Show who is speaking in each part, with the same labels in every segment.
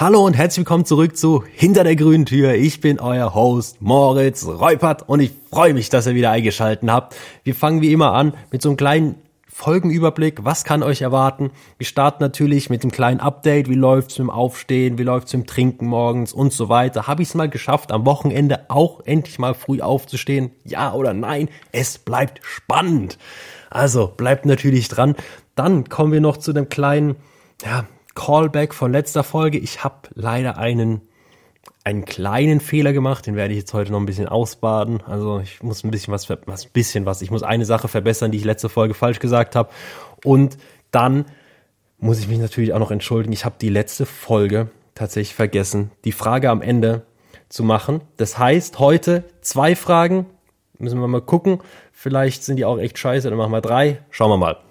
Speaker 1: Hallo und herzlich willkommen zurück zu Hinter der grünen Tür. Ich bin euer Host Moritz Reupert und ich freue mich, dass ihr wieder eingeschalten habt. Wir fangen wie immer an mit so einem kleinen Folgenüberblick. Was kann euch erwarten? Wir starten natürlich mit dem kleinen Update. Wie läuft's mit dem Aufstehen? Wie läuft's mit dem Trinken morgens und so weiter? Habe ich es mal geschafft, am Wochenende auch endlich mal früh aufzustehen? Ja oder nein? Es bleibt spannend. Also bleibt natürlich dran. Dann kommen wir noch zu dem kleinen, ja, Callback von letzter Folge. Ich habe leider einen einen kleinen Fehler gemacht, den werde ich jetzt heute noch ein bisschen ausbaden. Also ich muss ein bisschen was, was bisschen was. Ich muss eine Sache verbessern, die ich letzte Folge falsch gesagt habe. Und dann muss ich mich natürlich auch noch entschuldigen. Ich habe die letzte Folge tatsächlich vergessen, die Frage am Ende zu machen. Das heißt, heute zwei Fragen. Müssen wir mal gucken. Vielleicht sind die auch echt scheiße, dann machen wir drei. Schauen wir mal.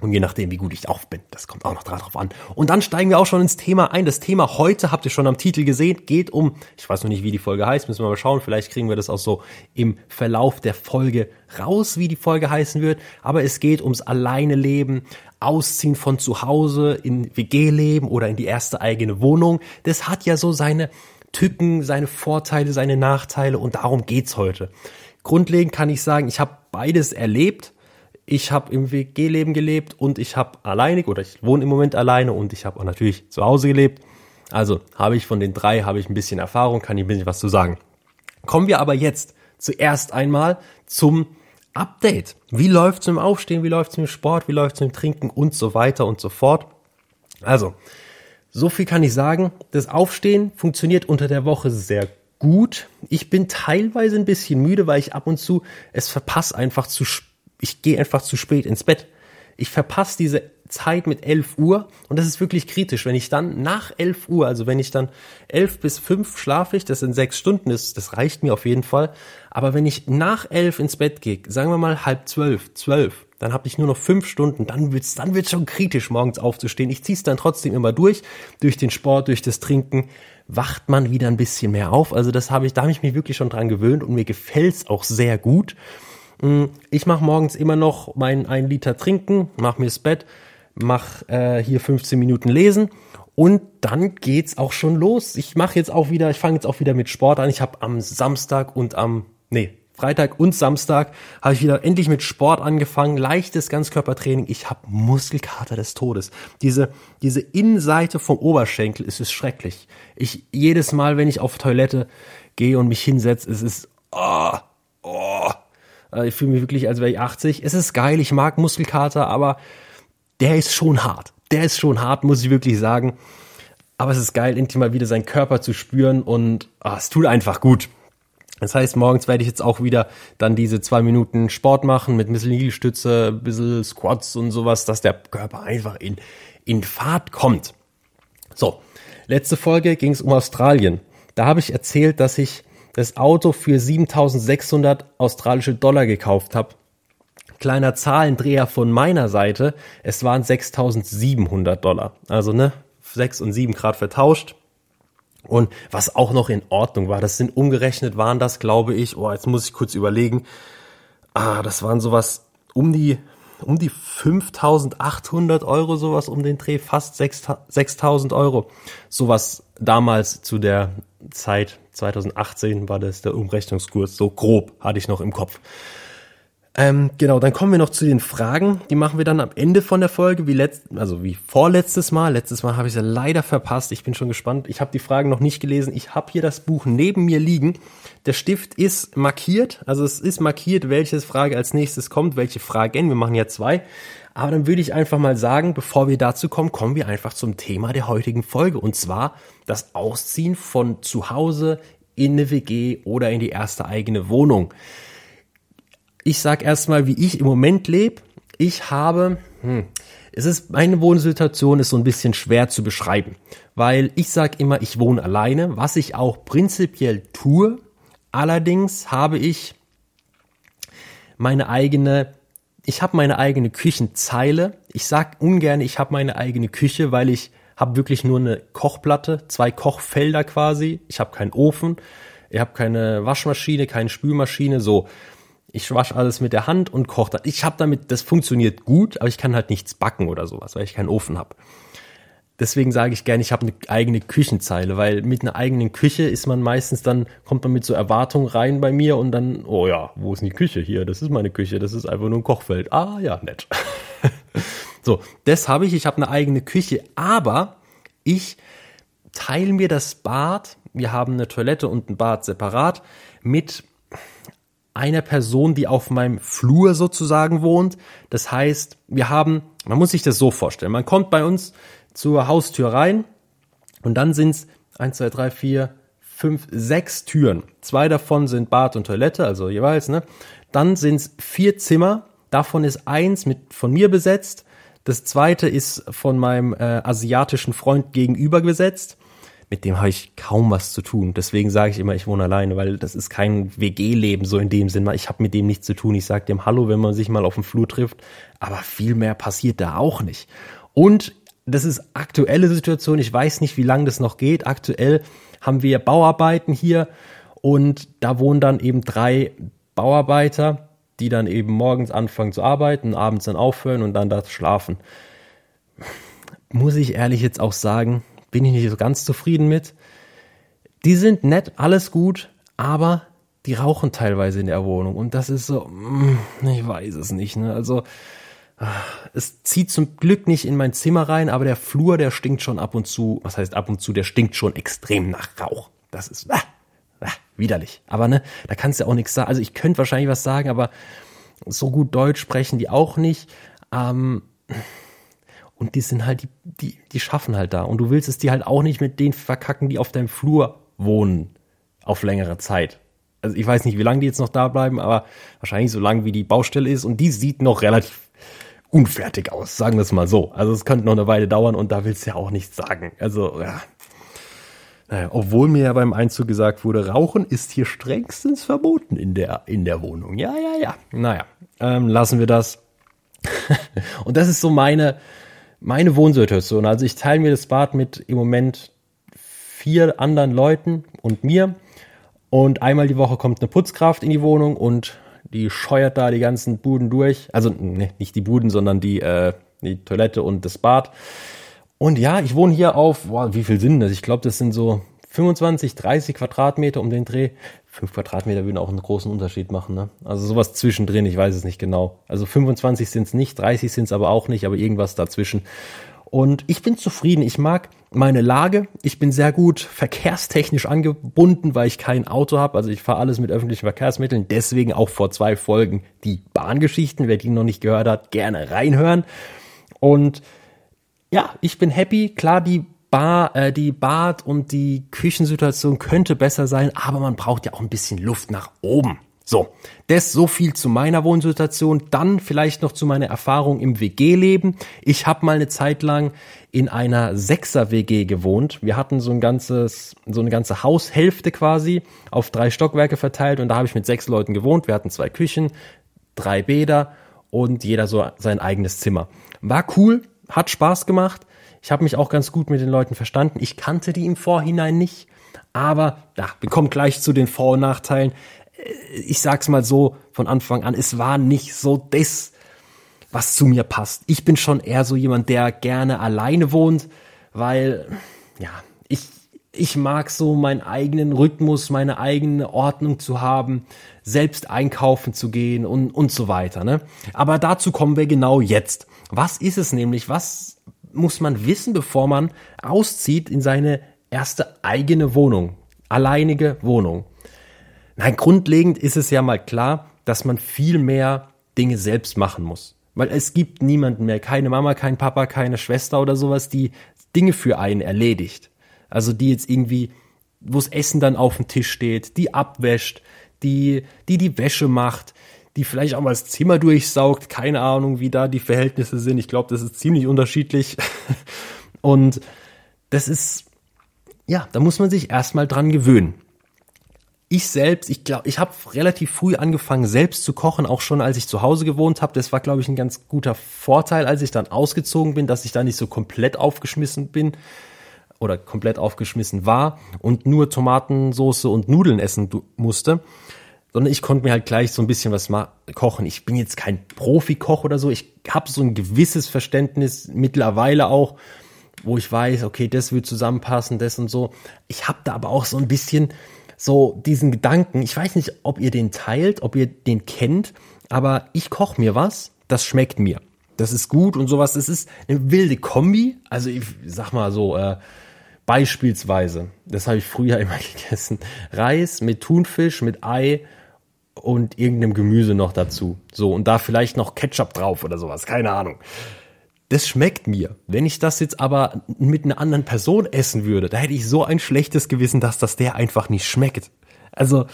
Speaker 1: Und je nachdem, wie gut ich drauf bin, das kommt auch noch drauf an. Und dann steigen wir auch schon ins Thema ein. Das Thema heute, habt ihr schon am Titel gesehen, geht um, ich weiß noch nicht, wie die Folge heißt, müssen wir mal schauen. Vielleicht kriegen wir das auch so im Verlauf der Folge raus, wie die Folge heißen wird. Aber es geht ums alleine Leben, Ausziehen von zu Hause in WG-Leben oder in die erste eigene Wohnung. Das hat ja so seine Tücken, seine Vorteile, seine Nachteile und darum geht's heute. Grundlegend kann ich sagen, ich habe beides erlebt ich habe im WG-Leben gelebt und ich habe alleinig oder ich wohne im Moment alleine und ich habe auch natürlich zu Hause gelebt. Also habe ich von den drei habe ich ein bisschen Erfahrung, kann ich ein bisschen was zu sagen. Kommen wir aber jetzt zuerst einmal zum Update. Wie läuft's dem Aufstehen, wie läuft's dem Sport, wie läuft's dem Trinken und so weiter und so fort. Also, so viel kann ich sagen. Das Aufstehen funktioniert unter der Woche sehr gut. Ich bin teilweise ein bisschen müde, weil ich ab und zu es verpasse einfach zu ich gehe einfach zu spät ins Bett. Ich verpasse diese Zeit mit 11 Uhr und das ist wirklich kritisch. Wenn ich dann nach 11 Uhr, also wenn ich dann 11 bis 5 schlafe ich, das sind sechs Stunden, das, das reicht mir auf jeden Fall. Aber wenn ich nach 11 ins Bett gehe, sagen wir mal halb zwölf, zwölf, dann habe ich nur noch fünf Stunden, dann wird's, dann wird's schon kritisch, morgens aufzustehen. Ich ziehe es dann trotzdem immer durch, durch den Sport, durch das Trinken, wacht man wieder ein bisschen mehr auf. Also das habe ich, da habe ich mich wirklich schon dran gewöhnt und mir gefällt's auch sehr gut. Mm, ich mache morgens immer noch mein ein Liter trinken, mache mir das Bett, mache äh, hier 15 Minuten lesen und dann geht's auch schon los. Ich mache jetzt auch wieder, ich fange jetzt auch wieder mit Sport an. Ich habe am Samstag und am nee, Freitag und Samstag habe ich wieder endlich mit Sport angefangen, leichtes Ganzkörpertraining. Ich habe Muskelkater des Todes. Diese diese Innenseite vom Oberschenkel ist es schrecklich. Ich jedes Mal, wenn ich auf Toilette gehe und mich hinsetze, es ist oh, oh, ich fühle mich wirklich, als wäre ich 80. Es ist geil, ich mag Muskelkater, aber der ist schon hart. Der ist schon hart, muss ich wirklich sagen. Aber es ist geil, endlich mal wieder seinen Körper zu spüren und ah, es tut einfach gut. Das heißt, morgens werde ich jetzt auch wieder dann diese zwei Minuten Sport machen mit ein bisschen Liegestütze, ein bisschen Squats und sowas, dass der Körper einfach in, in Fahrt kommt. So, letzte Folge ging es um Australien. Da habe ich erzählt, dass ich das Auto für 7600 australische Dollar gekauft habe. Kleiner Zahlendreher von meiner Seite, es waren 6700 Dollar. Also ne, 6 und 7 Grad vertauscht. Und was auch noch in Ordnung war, das sind umgerechnet waren das, glaube ich, oh, jetzt muss ich kurz überlegen. Ah, das waren sowas um die um die 5800 Euro, sowas um den Dreh, fast 6000 Euro. Sowas damals zu der Zeit 2018 war das der Umrechnungskurs, so grob hatte ich noch im Kopf. Ähm, genau, dann kommen wir noch zu den Fragen. Die machen wir dann am Ende von der Folge, wie letzt, also wie vorletztes Mal. Letztes Mal habe ich sie leider verpasst. Ich bin schon gespannt. Ich habe die Fragen noch nicht gelesen. Ich habe hier das Buch neben mir liegen. Der Stift ist markiert, also es ist markiert, welche Frage als nächstes kommt, welche Fragen. Wir machen ja zwei. Aber dann würde ich einfach mal sagen, bevor wir dazu kommen, kommen wir einfach zum Thema der heutigen Folge. Und zwar das Ausziehen von zu Hause in eine WG oder in die erste eigene Wohnung. Ich sag erstmal, wie ich im Moment lebe. Ich habe, hm, es ist, meine Wohnsituation ist so ein bisschen schwer zu beschreiben, weil ich sag immer, ich wohne alleine, was ich auch prinzipiell tue. Allerdings habe ich meine eigene, ich habe meine eigene Küchenzeile. Ich sag ungern, ich habe meine eigene Küche, weil ich habe wirklich nur eine Kochplatte, zwei Kochfelder quasi. Ich habe keinen Ofen, ich habe keine Waschmaschine, keine Spülmaschine, so. Ich wasche alles mit der Hand und koche. Ich habe damit, das funktioniert gut, aber ich kann halt nichts backen oder sowas, weil ich keinen Ofen habe. deswegen sage ich gerne, ich habe eine eigene Küchenzeile, weil mit einer eigenen Küche ist man meistens dann, kommt man mit so Erwartungen rein bei mir und dann, oh ja, wo ist denn die Küche hier? Das ist meine Küche, das ist einfach nur ein Kochfeld. Ah ja, nett. so, das habe ich, ich habe eine eigene Küche, aber ich teile mir das Bad, wir haben eine Toilette und ein Bad separat, mit einer Person, die auf meinem Flur sozusagen wohnt. Das heißt, wir haben, man muss sich das so vorstellen, man kommt bei uns zur Haustür rein und dann sind es eins, zwei, drei, vier, fünf, sechs Türen. Zwei davon sind Bad und Toilette, also jeweils, ne? Dann sind es vier Zimmer, davon ist eins mit von mir besetzt, das zweite ist von meinem äh, asiatischen Freund gegenüber besetzt. Mit dem habe ich kaum was zu tun. Deswegen sage ich immer, ich wohne alleine, weil das ist kein WG-Leben so in dem Sinn. Ich habe mit dem nichts zu tun. Ich sage dem Hallo, wenn man sich mal auf dem Flur trifft. Aber viel mehr passiert da auch nicht. Und das ist aktuelle Situation. Ich weiß nicht, wie lange das noch geht. Aktuell haben wir Bauarbeiten hier und da wohnen dann eben drei Bauarbeiter, die dann eben morgens anfangen zu arbeiten, abends dann aufhören und dann da schlafen. Muss ich ehrlich jetzt auch sagen, bin ich nicht so ganz zufrieden mit. Die sind nett, alles gut, aber die rauchen teilweise in der Wohnung und das ist so, mm, ich weiß es nicht. Ne? Also es zieht zum Glück nicht in mein Zimmer rein, aber der Flur, der stinkt schon ab und zu, was heißt ab und zu, der stinkt schon extrem nach Rauch. Das ist ah, ah, widerlich. Aber ne, da kannst du auch nichts sagen. Also ich könnte wahrscheinlich was sagen, aber so gut Deutsch sprechen die auch nicht. Ähm, und die sind halt, die, die, die schaffen halt da. Und du willst es dir halt auch nicht mit denen verkacken, die auf deinem Flur wohnen. Auf längere Zeit. Also ich weiß nicht, wie lange die jetzt noch da bleiben, aber wahrscheinlich so lang wie die Baustelle ist. Und die sieht noch relativ unfertig aus, sagen wir es mal so. Also es könnte noch eine Weile dauern und da willst du ja auch nichts sagen. Also, ja. Naja, obwohl mir ja beim Einzug gesagt wurde, Rauchen ist hier strengstens verboten in der, in der Wohnung. Ja, ja, ja. Naja, ähm, lassen wir das. und das ist so meine, meine Wohnsituation. Also ich teile mir das Bad mit im Moment vier anderen Leuten und mir. Und einmal die Woche kommt eine Putzkraft in die Wohnung und die scheuert da die ganzen Buden durch. Also ne, nicht die Buden, sondern die, äh, die Toilette und das Bad. Und ja, ich wohne hier auf, boah, wie viel sind das? Ich glaube, das sind so 25, 30 Quadratmeter um den Dreh. Fünf Quadratmeter würden auch einen großen Unterschied machen. Ne? Also sowas zwischendrin, ich weiß es nicht genau. Also 25 sind es nicht, 30 sind es aber auch nicht, aber irgendwas dazwischen. Und ich bin zufrieden. Ich mag meine Lage. Ich bin sehr gut verkehrstechnisch angebunden, weil ich kein Auto habe. Also ich fahre alles mit öffentlichen Verkehrsmitteln. Deswegen auch vor zwei Folgen die Bahngeschichten. Wer die noch nicht gehört hat, gerne reinhören. Und ja, ich bin happy. Klar, die Bar, äh, die Bad- und die Küchensituation könnte besser sein, aber man braucht ja auch ein bisschen Luft nach oben. So, das so viel zu meiner Wohnsituation. Dann vielleicht noch zu meiner Erfahrung im WG-Leben. Ich habe mal eine Zeit lang in einer Sechser-WG gewohnt. Wir hatten so ein ganzes, so eine ganze Haushälfte quasi auf drei Stockwerke verteilt und da habe ich mit sechs Leuten gewohnt. Wir hatten zwei Küchen, drei Bäder und jeder so sein eigenes Zimmer. War cool, hat Spaß gemacht. Ich habe mich auch ganz gut mit den Leuten verstanden. Ich kannte die im Vorhinein nicht. Aber ja, wir kommen gleich zu den Vor- und Nachteilen ich sag's mal so von Anfang an, es war nicht so das, was zu mir passt. Ich bin schon eher so jemand, der gerne alleine wohnt, weil, ja, ich, ich mag so meinen eigenen Rhythmus, meine eigene Ordnung zu haben, selbst einkaufen zu gehen und, und so weiter, ne? Aber dazu kommen wir genau jetzt. Was ist es nämlich? Was muss man wissen, bevor man auszieht in seine erste eigene Wohnung? Alleinige Wohnung. Nein, grundlegend ist es ja mal klar, dass man viel mehr Dinge selbst machen muss. Weil es gibt niemanden mehr, keine Mama, kein Papa, keine Schwester oder sowas, die Dinge für einen erledigt. Also die jetzt irgendwie, wo das Essen dann auf dem Tisch steht, die abwäscht, die, die die Wäsche macht, die vielleicht auch mal das Zimmer durchsaugt, keine Ahnung, wie da die Verhältnisse sind. Ich glaube, das ist ziemlich unterschiedlich. Und das ist, ja, da muss man sich erstmal dran gewöhnen ich selbst, ich glaube, ich habe relativ früh angefangen, selbst zu kochen, auch schon als ich zu Hause gewohnt habe. Das war, glaube ich, ein ganz guter Vorteil, als ich dann ausgezogen bin, dass ich da nicht so komplett aufgeschmissen bin oder komplett aufgeschmissen war und nur Tomatensoße und Nudeln essen musste, sondern ich konnte mir halt gleich so ein bisschen was kochen. Ich bin jetzt kein Profikoch oder so, ich habe so ein gewisses Verständnis mittlerweile auch, wo ich weiß, okay, das wird zusammenpassen, das und so. Ich habe da aber auch so ein bisschen so diesen Gedanken, ich weiß nicht, ob ihr den teilt, ob ihr den kennt, aber ich koche mir was, das schmeckt mir. Das ist gut und sowas. Das ist eine wilde Kombi. Also ich sag mal so, äh, beispielsweise, das habe ich früher immer gegessen, Reis mit Thunfisch, mit Ei und irgendeinem Gemüse noch dazu. So, und da vielleicht noch Ketchup drauf oder sowas, keine Ahnung. Das schmeckt mir. Wenn ich das jetzt aber mit einer anderen Person essen würde, da hätte ich so ein schlechtes Gewissen, dass das der einfach nicht schmeckt. Also,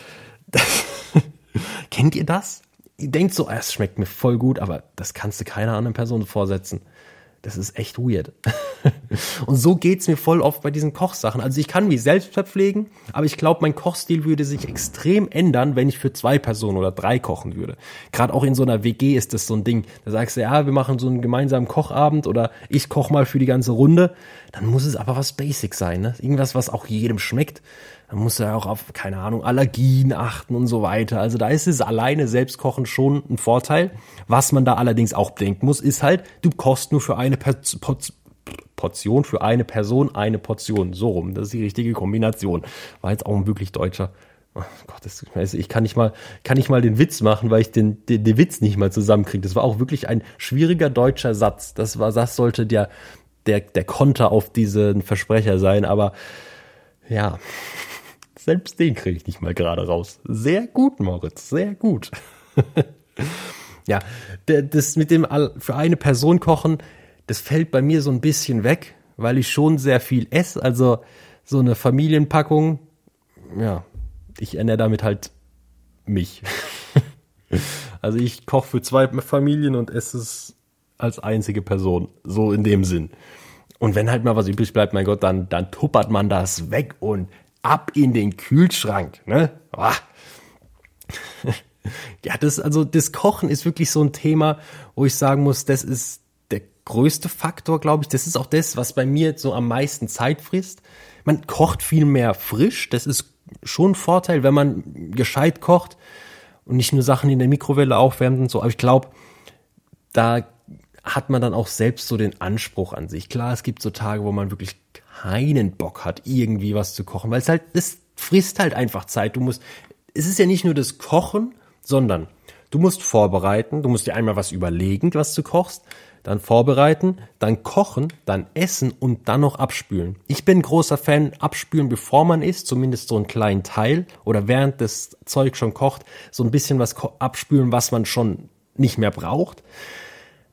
Speaker 1: das, kennt ihr das? Ihr denkt so, ah, es schmeckt mir voll gut, aber das kannst du keiner anderen Person vorsetzen. Das ist echt weird. und so geht's mir voll oft bei diesen Kochsachen. Also ich kann mich selbst verpflegen, aber ich glaube, mein Kochstil würde sich extrem ändern, wenn ich für zwei Personen oder drei kochen würde. Gerade auch in so einer WG ist das so ein Ding. Da sagst du, ja, wir machen so einen gemeinsamen Kochabend oder ich koche mal für die ganze Runde. Dann muss es aber was Basic sein, ne? Irgendwas, was auch jedem schmeckt. Man muss ja auch auf, keine Ahnung, Allergien achten und so weiter. Also da ist es alleine Selbstkochen schon ein Vorteil. Was man da allerdings auch bedenken muss, ist halt, du kochst nur für eine Portion, für eine Person eine Portion. So rum. Das ist die richtige Kombination. War jetzt auch ein wirklich deutscher. Oh Gott, das, ich kann nicht mal, kann nicht mal den Witz machen, weil ich den, den, den Witz nicht mal zusammenkriege. Das war auch wirklich ein schwieriger deutscher Satz. Das war, das sollte der, der, der Konter auf diesen Versprecher sein, aber ja. Selbst den kriege ich nicht mal gerade raus. Sehr gut, Moritz, sehr gut. ja, das mit dem für eine Person kochen, das fällt bei mir so ein bisschen weg, weil ich schon sehr viel esse. Also so eine Familienpackung, ja, ich ernähre damit halt mich. also ich koche für zwei Familien und esse es als einzige Person, so in dem Sinn. Und wenn halt mal was übrig bleibt, mein Gott, dann, dann tuppert man das weg und ab in den Kühlschrank, ne? Ah. Ja, das, also, das Kochen ist wirklich so ein Thema, wo ich sagen muss, das ist der größte Faktor, glaube ich. Das ist auch das, was bei mir so am meisten Zeit frisst. Man kocht viel mehr frisch. Das ist schon ein Vorteil, wenn man gescheit kocht und nicht nur Sachen in der Mikrowelle aufwärmt und so. Aber ich glaube, da hat man dann auch selbst so den Anspruch an sich. Klar, es gibt so Tage, wo man wirklich keinen Bock hat, irgendwie was zu kochen, weil es halt, es frisst halt einfach Zeit. Du musst, es ist ja nicht nur das Kochen, sondern du musst vorbereiten, du musst dir einmal was überlegen, was du kochst, dann vorbereiten, dann kochen, dann essen und dann noch abspülen. Ich bin großer Fan, abspülen bevor man isst, zumindest so einen kleinen Teil oder während das Zeug schon kocht, so ein bisschen was abspülen, was man schon nicht mehr braucht.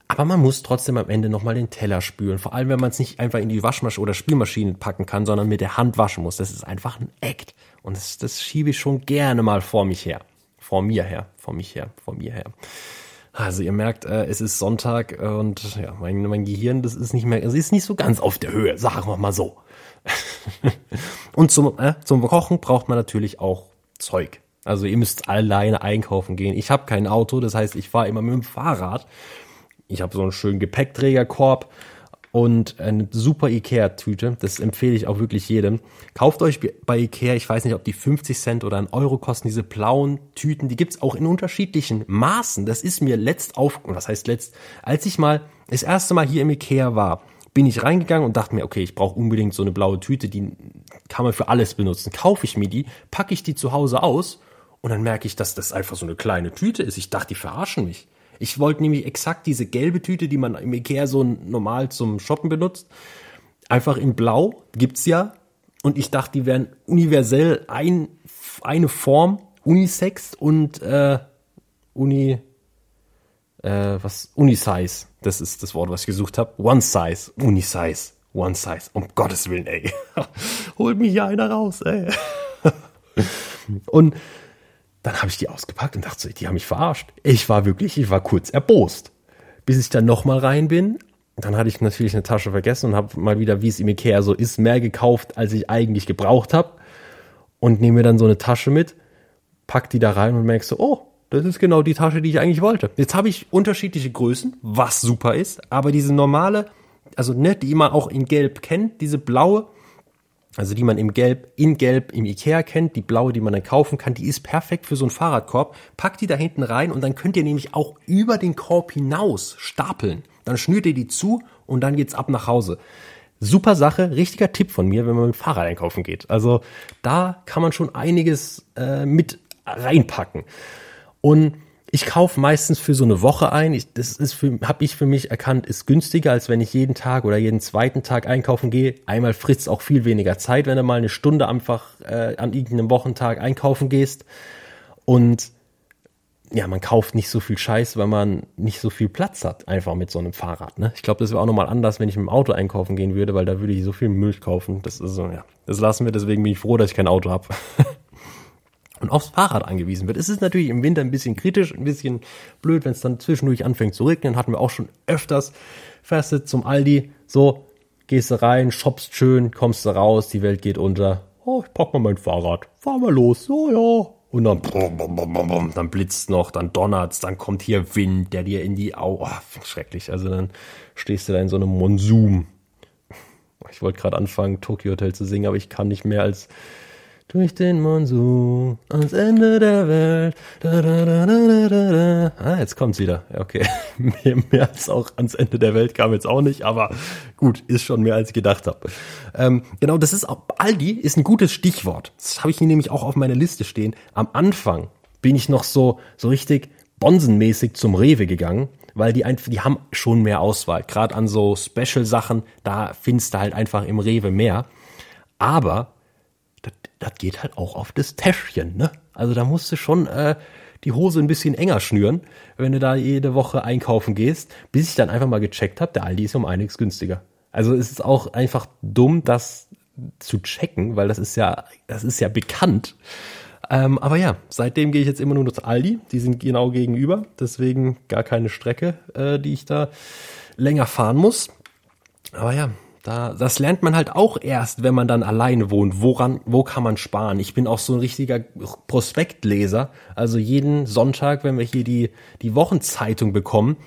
Speaker 1: Aber man muss trotzdem am Ende nochmal den Teller spülen. Vor allem, wenn man es nicht einfach in die Waschmaschine oder Spülmaschine packen kann, sondern mit der Hand waschen muss. Das ist einfach ein Act. Und das, das schiebe ich schon gerne mal vor mich her. Vor mir her. Vor mich her. Vor mir her. Also ihr merkt, äh, es ist Sonntag und ja, mein, mein Gehirn, das ist nicht mehr, es ist nicht so ganz auf der Höhe, sagen wir mal so. und zum, äh, zum Kochen braucht man natürlich auch Zeug. Also ihr müsst alleine einkaufen gehen. Ich habe kein Auto, das heißt, ich fahre immer mit dem Fahrrad ich habe so einen schönen Gepäckträgerkorb und eine super Ikea-Tüte. Das empfehle ich auch wirklich jedem. Kauft euch bei Ikea, ich weiß nicht, ob die 50 Cent oder ein Euro kosten, diese blauen Tüten. Die gibt's auch in unterschiedlichen Maßen. Das ist mir letzt auf, was heißt letzt, als ich mal das erste Mal hier im Ikea war, bin ich reingegangen und dachte mir, okay, ich brauche unbedingt so eine blaue Tüte, die kann man für alles benutzen. Kaufe ich mir die, packe ich die zu Hause aus und dann merke ich, dass das einfach so eine kleine Tüte ist. Ich dachte, die verarschen mich. Ich wollte nämlich exakt diese gelbe Tüte, die man im Ikea so normal zum Shoppen benutzt, einfach in Blau, gibt's ja. Und ich dachte, die wären universell ein, eine Form, Unisex und äh, Uni, äh, was, Unisize. Das ist das Wort, was ich gesucht habe. One Size, Unisize, One Size. Um Gottes Willen, ey. Holt mich hier einer raus, ey. und dann habe ich die ausgepackt und dachte die haben mich verarscht. Ich war wirklich, ich war kurz erbost. Bis ich dann nochmal rein bin, dann hatte ich natürlich eine Tasche vergessen und habe mal wieder, wie es im Ikea so ist, mehr gekauft, als ich eigentlich gebraucht habe. Und nehme mir dann so eine Tasche mit, pack die da rein und merkst so, oh, das ist genau die Tasche, die ich eigentlich wollte. Jetzt habe ich unterschiedliche Größen, was super ist, aber diese normale, also ne, die man auch in Gelb kennt, diese blaue, also die man im Gelb, in Gelb im Ikea kennt, die blaue, die man dann kaufen kann, die ist perfekt für so einen Fahrradkorb. Packt die da hinten rein und dann könnt ihr nämlich auch über den Korb hinaus stapeln. Dann schnürt ihr die zu und dann geht's ab nach Hause. super Sache, richtiger Tipp von mir, wenn man mit dem Fahrrad einkaufen geht. Also da kann man schon einiges äh, mit reinpacken. Und ich kaufe meistens für so eine Woche ein. Ich, das ist für, habe ich für mich erkannt, ist günstiger, als wenn ich jeden Tag oder jeden zweiten Tag einkaufen gehe. Einmal frisst auch viel weniger Zeit, wenn du mal eine Stunde einfach äh, an irgendeinem Wochentag einkaufen gehst. Und ja, man kauft nicht so viel Scheiß, weil man nicht so viel Platz hat, einfach mit so einem Fahrrad. Ne? Ich glaube, das wäre auch nochmal anders, wenn ich mit dem Auto einkaufen gehen würde, weil da würde ich so viel Milch kaufen. Das ist so, ja, das lassen wir, deswegen bin ich froh, dass ich kein Auto habe. und aufs Fahrrad angewiesen wird. Es ist natürlich im Winter ein bisschen kritisch, ein bisschen blöd, wenn es dann zwischendurch anfängt zu regnen. Hatten wir auch schon öfters. Fährst du zum Aldi, so, gehst du rein, shoppst schön, kommst du raus, die Welt geht unter. Oh, ich pack mal mein Fahrrad, fahr mal los, oh ja. Und dann, dann blitzt noch, dann donnert's, dann kommt hier Wind, der dir in die Augen, oh, schrecklich. Also dann stehst du da in so einem Monsum. Ich wollte gerade anfangen, Tokyo Hotel zu singen, aber ich kann nicht mehr als durch den Monsun ans Ende der Welt. Da, da, da, da, da, da. Ah, jetzt kommt's wieder. Okay, mehr, mehr als auch ans Ende der Welt kam jetzt auch nicht, aber gut, ist schon mehr als ich gedacht habe. Ähm, genau, das ist auch, Aldi ist ein gutes Stichwort. Das habe ich hier nämlich auch auf meiner Liste stehen. Am Anfang bin ich noch so so richtig bonsenmäßig zum Rewe gegangen, weil die einfach, die haben schon mehr Auswahl. Gerade an so Special Sachen, da findest du halt einfach im Rewe mehr. Aber das geht halt auch auf das Täschchen, ne? Also da musst du schon äh, die Hose ein bisschen enger schnüren, wenn du da jede Woche einkaufen gehst, bis ich dann einfach mal gecheckt habe, der Aldi ist um einiges günstiger. Also es ist auch einfach dumm, das zu checken, weil das ist ja, das ist ja bekannt. Ähm, aber ja, seitdem gehe ich jetzt immer nur zu Aldi. Die sind genau gegenüber, deswegen gar keine Strecke, äh, die ich da länger fahren muss. Aber ja, da, das lernt man halt auch erst, wenn man dann alleine wohnt. Woran, wo kann man sparen? Ich bin auch so ein richtiger Prospektleser. Also jeden Sonntag, wenn wir hier die, die Wochenzeitung bekommen,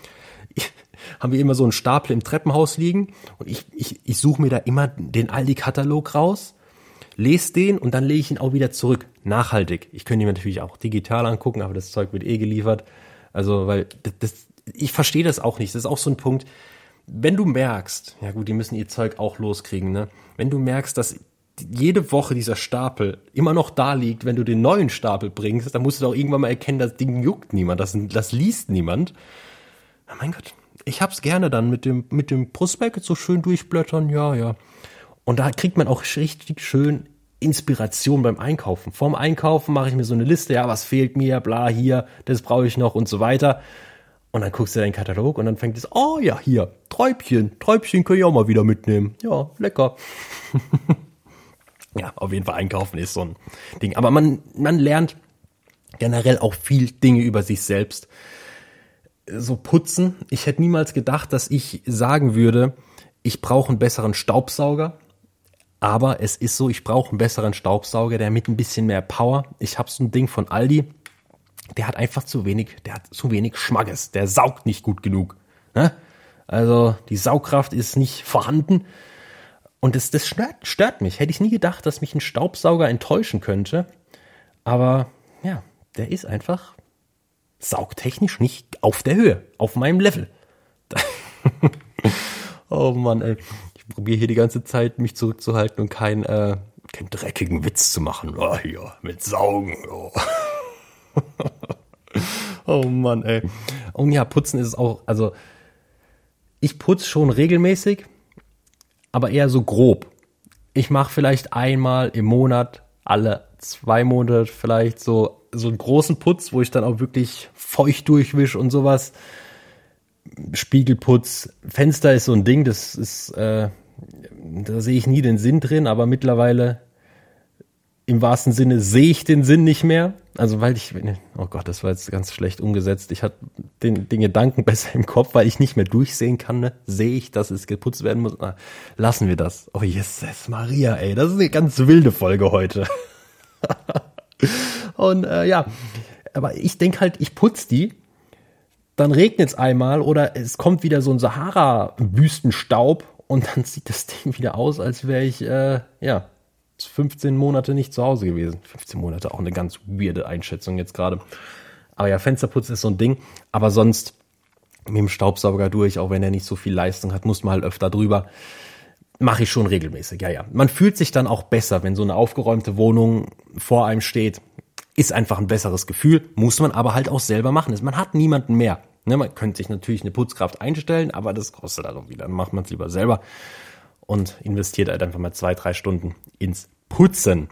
Speaker 1: haben wir immer so einen Stapel im Treppenhaus liegen und ich, ich, ich suche mir da immer den Aldi-Katalog raus, lese den und dann lege ich ihn auch wieder zurück. Nachhaltig. Ich könnte ihn natürlich auch digital angucken, aber das Zeug wird eh geliefert. Also, weil das ich verstehe das auch nicht. Das ist auch so ein Punkt wenn du merkst, ja gut, die müssen ihr Zeug auch loskriegen, ne? Wenn du merkst, dass jede Woche dieser Stapel immer noch da liegt, wenn du den neuen Stapel bringst, dann musst du doch irgendwann mal erkennen, das Ding juckt niemand, das, das liest niemand. Oh mein Gott, ich hab's gerne dann mit dem, mit dem Prospekt so schön durchblättern, ja, ja. Und da kriegt man auch richtig schön Inspiration beim Einkaufen. Vorm Einkaufen mache ich mir so eine Liste, ja, was fehlt mir, bla, hier, das brauche ich noch und so weiter. Und dann guckst du deinen Katalog und dann fängt es, oh ja, hier, Träubchen, Träubchen kann ich auch mal wieder mitnehmen. Ja, lecker. ja, auf jeden Fall einkaufen ist so ein Ding. Aber man, man lernt generell auch viel Dinge über sich selbst. So putzen. Ich hätte niemals gedacht, dass ich sagen würde, ich brauche einen besseren Staubsauger. Aber es ist so, ich brauche einen besseren Staubsauger, der mit ein bisschen mehr Power. Ich habe so ein Ding von Aldi der hat einfach zu wenig, der hat zu wenig Schmackes, der saugt nicht gut genug. Ne? Also die Saugkraft ist nicht vorhanden. Und das, das stört, stört mich. Hätte ich nie gedacht, dass mich ein Staubsauger enttäuschen könnte. Aber ja, der ist einfach saugtechnisch nicht auf der Höhe, auf meinem Level. oh Mann, ey. Ich probiere hier die ganze Zeit, mich zurückzuhalten und keinen äh, keinen dreckigen Witz zu machen. Oh, ja, mit Saugen. Oh. oh Mann, ey. Und ja, putzen ist auch, also ich putze schon regelmäßig, aber eher so grob. Ich mache vielleicht einmal im Monat, alle zwei Monate vielleicht so, so einen großen Putz, wo ich dann auch wirklich feucht durchwisch und sowas. Spiegelputz, Fenster ist so ein Ding, das ist, äh, da sehe ich nie den Sinn drin, aber mittlerweile im wahrsten Sinne sehe ich den Sinn nicht mehr. Also weil ich, oh Gott, das war jetzt ganz schlecht umgesetzt. Ich hatte den, den Gedanken besser im Kopf, weil ich nicht mehr durchsehen kann. Ne? Sehe ich, dass es geputzt werden muss. Ah, lassen wir das. Oh Jesus Maria, ey, das ist eine ganz wilde Folge heute. Und äh, ja, aber ich denke halt, ich putz die, dann regnet es einmal oder es kommt wieder so ein Sahara-Wüstenstaub und dann sieht das Ding wieder aus, als wäre ich, äh, ja, 15 Monate nicht zu Hause gewesen. 15 Monate, auch eine ganz weirde Einschätzung jetzt gerade. Aber ja, Fensterputz ist so ein Ding. Aber sonst mit dem Staubsauger durch, auch wenn er nicht so viel Leistung hat, muss man halt öfter drüber. mache ich schon regelmäßig, ja, ja. Man fühlt sich dann auch besser, wenn so eine aufgeräumte Wohnung vor einem steht. Ist einfach ein besseres Gefühl, muss man aber halt auch selber machen. Man hat niemanden mehr. Ne, man könnte sich natürlich eine Putzkraft einstellen, aber das kostet halt auch wieder. Dann macht man es lieber selber und investiert halt einfach mal zwei, drei Stunden ins Putzen.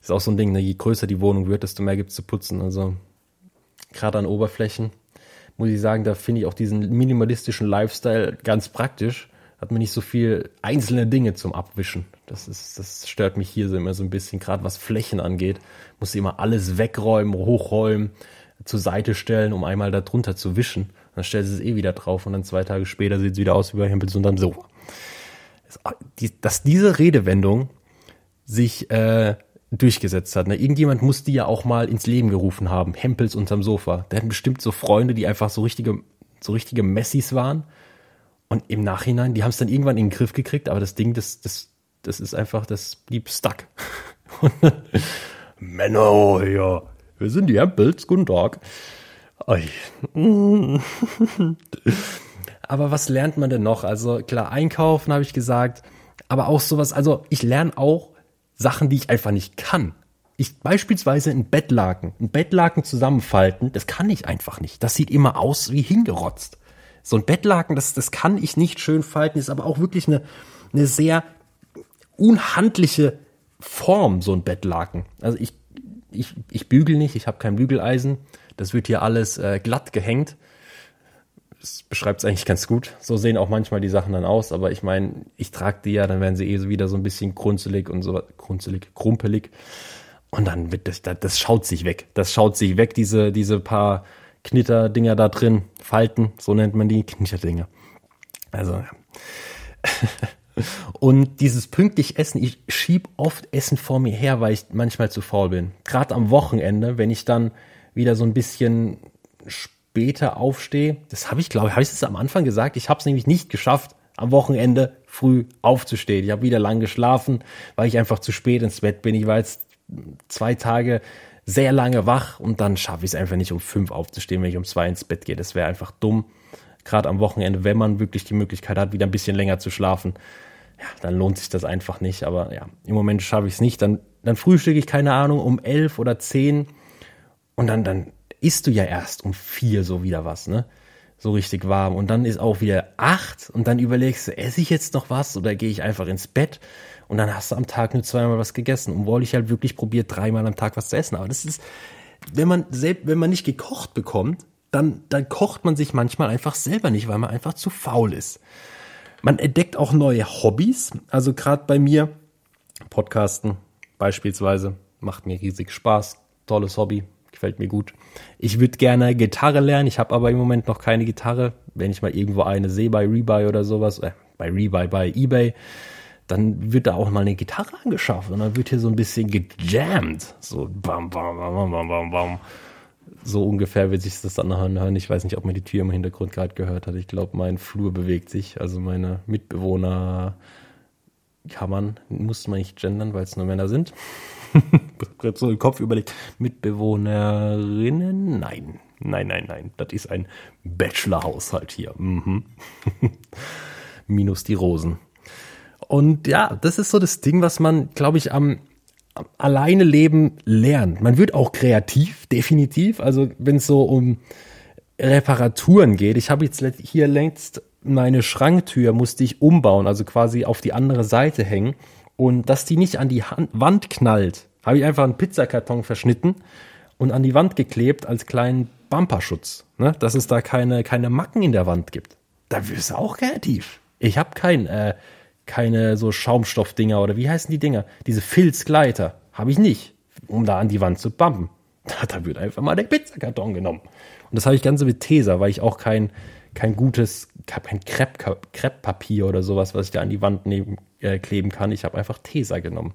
Speaker 1: Ist auch so ein Ding, ne? je größer die Wohnung wird, desto mehr gibt's zu putzen. Also gerade an Oberflächen muss ich sagen, da finde ich auch diesen minimalistischen Lifestyle ganz praktisch. Hat man nicht so viel einzelne Dinge zum Abwischen. Das ist, das stört mich hier so immer so ein bisschen, gerade was Flächen angeht. Muss immer alles wegräumen, hochräumen, zur Seite stellen, um einmal da drunter zu wischen. Dann stellst du es eh wieder drauf und dann zwei Tage später sieht es wieder aus wie bei Hempels unterm Sofa. Dass diese Redewendung sich äh, durchgesetzt hat. Ne? Irgendjemand muss die ja auch mal ins Leben gerufen haben. Hempels unterm Sofa. Der hat bestimmt so Freunde, die einfach so richtige, so richtige Messis waren. Und im Nachhinein, die haben es dann irgendwann in den Griff gekriegt, aber das Ding, das, das, das ist einfach, das blieb stuck. Männer, ja, wir sind die Hempels, guten Tag. aber was lernt man denn noch? Also klar, einkaufen habe ich gesagt, aber auch sowas, also ich lerne auch Sachen, die ich einfach nicht kann. Ich beispielsweise ein Bettlaken, ein Bettlaken zusammenfalten, das kann ich einfach nicht. Das sieht immer aus wie hingerotzt. So ein Bettlaken, das, das kann ich nicht schön falten, ist aber auch wirklich eine, eine sehr unhandliche Form, so ein Bettlaken. Also ich, ich, ich bügel nicht, ich habe kein Bügeleisen. Das wird hier alles äh, glatt gehängt das beschreibt es eigentlich ganz gut. So sehen auch manchmal die Sachen dann aus, aber ich meine, ich trage die ja, dann werden sie eh so wieder so ein bisschen grunzelig und so, grunzelig, krumpelig. Und dann wird das, das schaut sich weg. Das schaut sich weg, diese, diese paar Knitterdinger da drin, Falten, so nennt man die, Knitterdinger. Also, ja. Und dieses pünktlich Essen, ich schieb oft Essen vor mir her, weil ich manchmal zu faul bin. Gerade am Wochenende, wenn ich dann wieder so ein bisschen später aufstehe. Das habe ich, glaube ich, habe ich das am Anfang gesagt. Ich habe es nämlich nicht geschafft, am Wochenende früh aufzustehen. Ich habe wieder lang geschlafen, weil ich einfach zu spät ins Bett bin. Ich war jetzt zwei Tage sehr lange wach und dann schaffe ich es einfach nicht, um fünf aufzustehen, wenn ich um zwei ins Bett gehe. Das wäre einfach dumm. Gerade am Wochenende, wenn man wirklich die Möglichkeit hat, wieder ein bisschen länger zu schlafen, ja, dann lohnt sich das einfach nicht. Aber ja, im Moment schaffe ich es nicht. Dann, dann frühstücke ich, keine Ahnung, um elf oder zehn und dann, dann isst du ja erst um vier so wieder was, ne? So richtig warm. Und dann ist auch wieder acht und dann überlegst du, esse ich jetzt noch was oder gehe ich einfach ins Bett? Und dann hast du am Tag nur zweimal was gegessen. Und wollte ich halt wirklich probiert, dreimal am Tag was zu essen. Aber das ist, wenn man selbst, wenn man nicht gekocht bekommt, dann, dann kocht man sich manchmal einfach selber nicht, weil man einfach zu faul ist. Man entdeckt auch neue Hobbys. Also gerade bei mir, Podcasten beispielsweise, macht mir riesig Spaß. Tolles Hobby, gefällt mir gut. Ich würde gerne Gitarre lernen, ich habe aber im Moment noch keine Gitarre. Wenn ich mal irgendwo eine sehe bei Rebuy oder sowas, äh, bei Rebuy, bei Ebay, dann wird da auch mal eine Gitarre angeschafft und dann wird hier so ein bisschen gejammt. So bam, bam, bam, bam, bam, bam. So ungefähr wird sich das dann anhören. Ich weiß nicht, ob man die Tür im Hintergrund gerade gehört hat. Ich glaube, mein Flur bewegt sich. Also meine Mitbewohner kann man, muss man nicht gendern, weil es nur Männer sind. gerade so im Kopf überlegt. Mitbewohnerinnen? Nein. Nein, nein, nein. Das ist ein Bachelor-Haushalt hier. Mhm. Minus die Rosen. Und ja, das ist so das Ding, was man, glaube ich, am, alleine leben lernt. Man wird auch kreativ, definitiv. Also wenn es so um Reparaturen geht. Ich habe jetzt hier längst meine Schranktür musste ich umbauen, also quasi auf die andere Seite hängen. Und dass die nicht an die Hand, Wand knallt, habe ich einfach einen Pizzakarton verschnitten und an die Wand geklebt als kleinen Bumperschutz, ne? dass es da keine, keine Macken in der Wand gibt. Da wirst du auch kreativ. Ich habe kein, äh, keine so Schaumstoffdinger oder wie heißen die Dinger? Diese Filzgleiter habe ich nicht, um da an die Wand zu bumpen. Da wird einfach mal der Pizzakarton genommen. Und das habe ich ganz mit Tesa, weil ich auch kein, kein gutes, kein Krepppapier oder sowas, was ich da an die Wand neben, äh, kleben kann. Ich habe einfach Tesa genommen.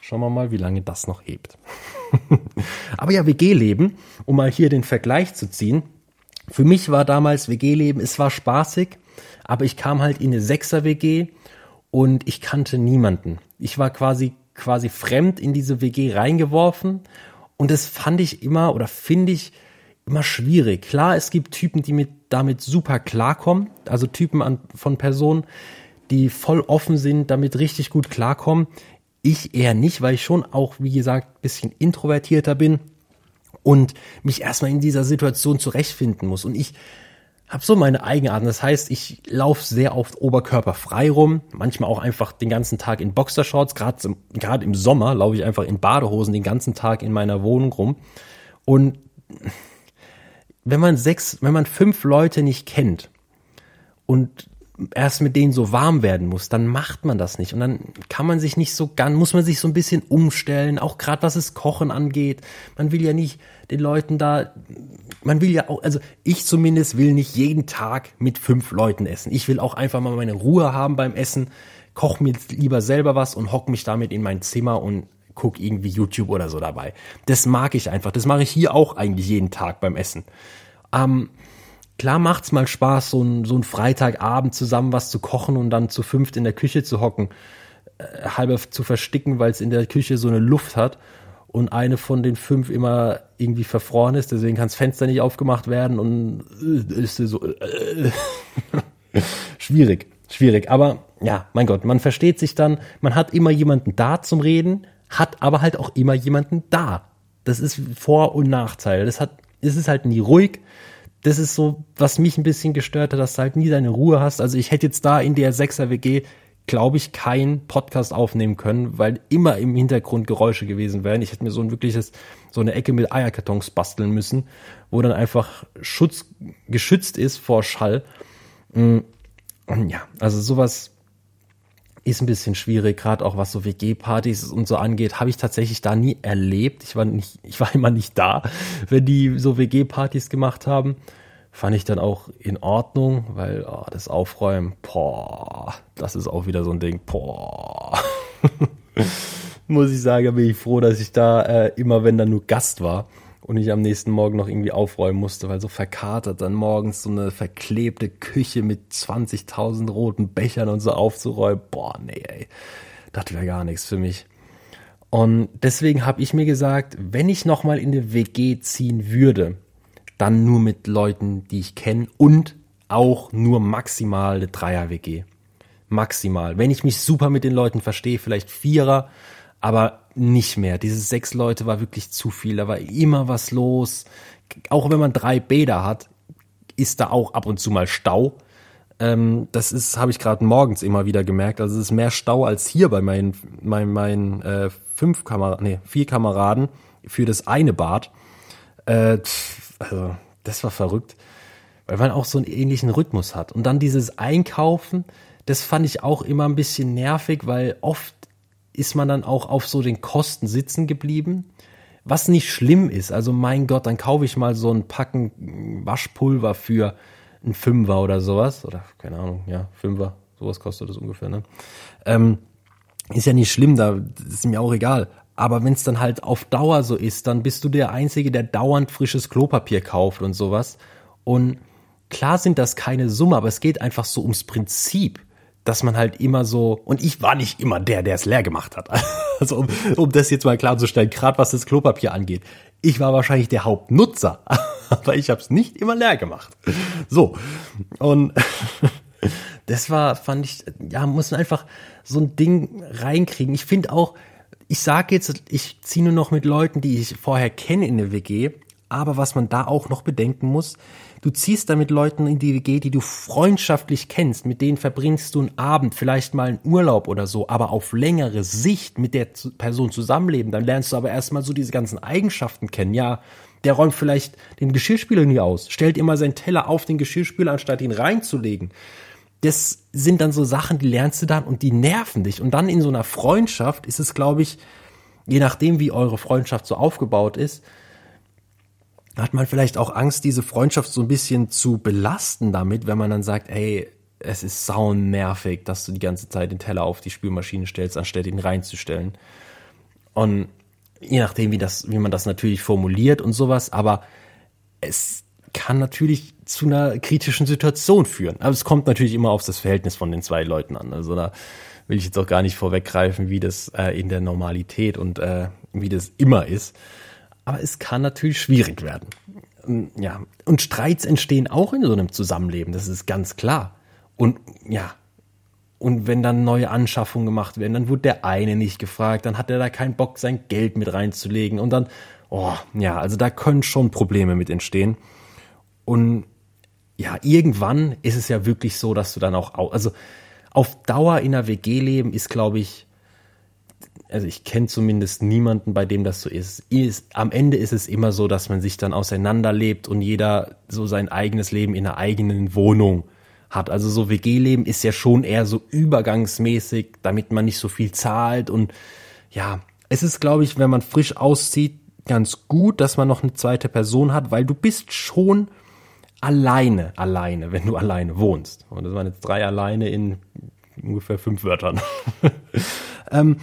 Speaker 1: Schauen wir mal, wie lange das noch hebt. Aber ja, WG-Leben, um mal hier den Vergleich zu ziehen. Für mich war damals WG-Leben, es war spaßig, aber ich kam halt in eine Sechser-WG und ich kannte niemanden. Ich war quasi, quasi fremd in diese WG reingeworfen und das fand ich immer oder finde ich immer schwierig. Klar, es gibt Typen, die mit damit super klarkommen, also Typen an, von Personen, die voll offen sind, damit richtig gut klarkommen. Ich eher nicht, weil ich schon auch, wie gesagt, bisschen introvertierter bin und mich erstmal in dieser Situation zurechtfinden muss. Und ich habe so meine Eigenarten. Das heißt, ich laufe sehr oft oberkörperfrei rum, manchmal auch einfach den ganzen Tag in Boxershorts. Gerade gerade im Sommer laufe ich einfach in Badehosen den ganzen Tag in meiner Wohnung rum. Und wenn man sechs, wenn man fünf Leute nicht kennt und erst mit denen so warm werden muss, dann macht man das nicht und dann kann man sich nicht so ganz, muss man sich so ein bisschen umstellen, auch gerade was es Kochen angeht. Man will ja nicht den Leuten da, man will ja auch, also ich zumindest will nicht jeden Tag mit fünf Leuten essen. Ich will auch einfach mal meine Ruhe haben beim Essen, koch mir lieber selber was und hock mich damit in mein Zimmer und guck irgendwie YouTube oder so dabei. Das mag ich einfach. Das mache ich hier auch eigentlich jeden Tag beim Essen. Ähm, klar macht's mal Spaß, so ein, so ein Freitagabend zusammen was zu kochen und dann zu fünft in der Küche zu hocken, äh, halber zu versticken, weil es in der Küche so eine Luft hat und eine von den fünf immer irgendwie verfroren ist, deswegen kann das Fenster nicht aufgemacht werden und äh, ist so äh, schwierig, schwierig. Aber ja, mein Gott, man versteht sich dann, man hat immer jemanden da zum Reden, hat aber halt auch immer jemanden da. Das ist Vor- und Nachteil. Das hat, es ist halt nie ruhig. Das ist so, was mich ein bisschen gestört hat, dass du halt nie deine Ruhe hast. Also ich hätte jetzt da in der 6er WG, glaube ich, keinen Podcast aufnehmen können, weil immer im Hintergrund Geräusche gewesen wären. Ich hätte mir so ein wirkliches, so eine Ecke mit Eierkartons basteln müssen, wo dann einfach Schutz geschützt ist vor Schall. Mm, und ja, also sowas ist ein bisschen schwierig, gerade auch was so WG-Partys und so angeht, habe ich tatsächlich da nie erlebt. Ich war nicht, ich war immer nicht da, wenn die so WG-Partys gemacht haben. Fand ich dann auch in Ordnung, weil oh, das Aufräumen, boah, das ist auch wieder so ein Ding, boah. Muss ich sagen, bin ich froh, dass ich da äh, immer, wenn da nur Gast war, und ich am nächsten Morgen noch irgendwie aufräumen musste, weil so verkatert dann morgens so eine verklebte Küche mit 20.000 roten Bechern und so aufzuräumen. Boah, nee, ey, das wäre gar nichts für mich. Und deswegen habe ich mir gesagt, wenn ich nochmal in eine WG ziehen würde, dann nur mit Leuten, die ich kenne und auch nur maximal eine Dreier-WG. Maximal. Wenn ich mich super mit den Leuten verstehe, vielleicht Vierer, aber nicht mehr. Diese sechs Leute war wirklich zu viel. Da war immer was los. Auch wenn man drei Bäder hat, ist da auch ab und zu mal Stau. Ähm, das ist, habe ich gerade morgens immer wieder gemerkt. Also es ist mehr Stau als hier bei meinen, meinen, meinen äh, fünf Kameraden, nee, vier Kameraden für das eine Bad. Äh, also, das war verrückt. Weil man auch so einen ähnlichen Rhythmus hat. Und dann dieses Einkaufen, das fand ich auch immer ein bisschen nervig, weil oft ist man dann auch auf so den Kosten sitzen geblieben. Was nicht schlimm ist. Also mein Gott, dann kaufe ich mal so ein Packen Waschpulver für ein Fünfer oder sowas. Oder keine Ahnung, ja, Fünfer. Sowas kostet das ungefähr, ne? Ähm, ist ja nicht schlimm, da ist mir auch egal. Aber wenn es dann halt auf Dauer so ist, dann bist du der Einzige, der dauernd frisches Klopapier kauft und sowas. Und klar sind das keine Summe, aber es geht einfach so ums Prinzip dass man halt immer so, und ich war nicht immer der, der es leer gemacht hat. Also um, um das jetzt mal klarzustellen, gerade was das Klopapier angeht. Ich war wahrscheinlich der Hauptnutzer, aber ich habe es nicht immer leer gemacht. So, und das war, fand ich, ja, muss man einfach so ein Ding reinkriegen. Ich finde auch, ich sage jetzt, ich ziehe nur noch mit Leuten, die ich vorher kenne in der WG, aber was man da auch noch bedenken muss, Du ziehst da mit Leuten in die WG, die du freundschaftlich kennst, mit denen verbringst du einen Abend, vielleicht mal einen Urlaub oder so, aber auf längere Sicht mit der Person zusammenleben, dann lernst du aber erstmal so diese ganzen Eigenschaften kennen. Ja, der räumt vielleicht den Geschirrspüler nie aus, stellt immer seinen Teller auf den Geschirrspüler, anstatt ihn reinzulegen. Das sind dann so Sachen, die lernst du dann und die nerven dich. Und dann in so einer Freundschaft ist es, glaube ich, je nachdem, wie eure Freundschaft so aufgebaut ist, hat man vielleicht auch Angst, diese Freundschaft so ein bisschen zu belasten damit, wenn man dann sagt, ey, es ist sau nervig, dass du die ganze Zeit den Teller auf die Spülmaschine stellst, anstatt ihn reinzustellen. Und je nachdem, wie das, wie man das natürlich formuliert und sowas, aber es kann natürlich zu einer kritischen Situation führen. Aber es kommt natürlich immer auf das Verhältnis von den zwei Leuten an. Also da will ich jetzt auch gar nicht vorweggreifen, wie das äh, in der Normalität und äh, wie das immer ist aber es kann natürlich schwierig werden. Ähm, ja, und Streits entstehen auch in so einem Zusammenleben, das ist ganz klar. Und ja, und wenn dann neue Anschaffungen gemacht werden, dann wurde der eine nicht gefragt, dann hat er da keinen Bock, sein Geld mit reinzulegen und dann, oh, ja, also da können schon Probleme mit entstehen. Und ja, irgendwann ist es ja wirklich so, dass du dann auch, also auf Dauer in einer WG leben ist, glaube ich, also ich kenne zumindest niemanden, bei dem das so ist. Am Ende ist es immer so, dass man sich dann auseinanderlebt und jeder so sein eigenes Leben in einer eigenen Wohnung hat. Also so WG-Leben ist ja schon eher so übergangsmäßig, damit man nicht so viel zahlt. Und ja, es ist, glaube ich, wenn man frisch auszieht, ganz gut, dass man noch eine zweite Person hat, weil du bist schon alleine, alleine, wenn du alleine wohnst. Und das waren jetzt drei alleine in ungefähr fünf Wörtern. ähm,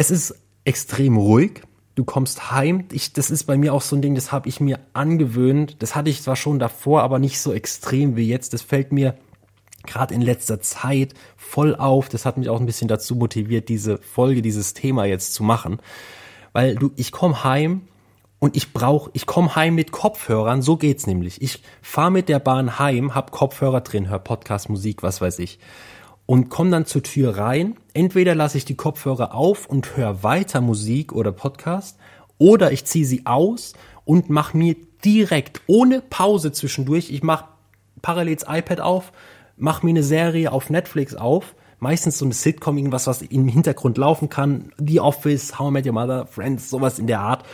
Speaker 1: es ist extrem ruhig. Du kommst heim. Ich, das ist bei mir auch so ein Ding, das habe ich mir angewöhnt. Das hatte ich zwar schon davor, aber nicht so extrem wie jetzt. Das fällt mir gerade in letzter Zeit voll auf. Das hat mich auch ein bisschen dazu motiviert, diese Folge, dieses Thema jetzt zu machen. Weil du, ich komme heim und ich brauche, ich komme heim mit Kopfhörern, so geht's nämlich. Ich fahre mit der Bahn heim, hab Kopfhörer drin, hör Podcast, Musik, was weiß ich. Und komme dann zur Tür rein. Entweder lasse ich die Kopfhörer auf und höre weiter Musik oder Podcast, oder ich ziehe sie aus und mache mir direkt ohne Pause zwischendurch, ich mache parallel das iPad auf, mach mir eine Serie auf Netflix auf, meistens so eine Sitcom, irgendwas, was im Hintergrund laufen kann, The Office, How I Met Your Mother, Friends, sowas in der Art.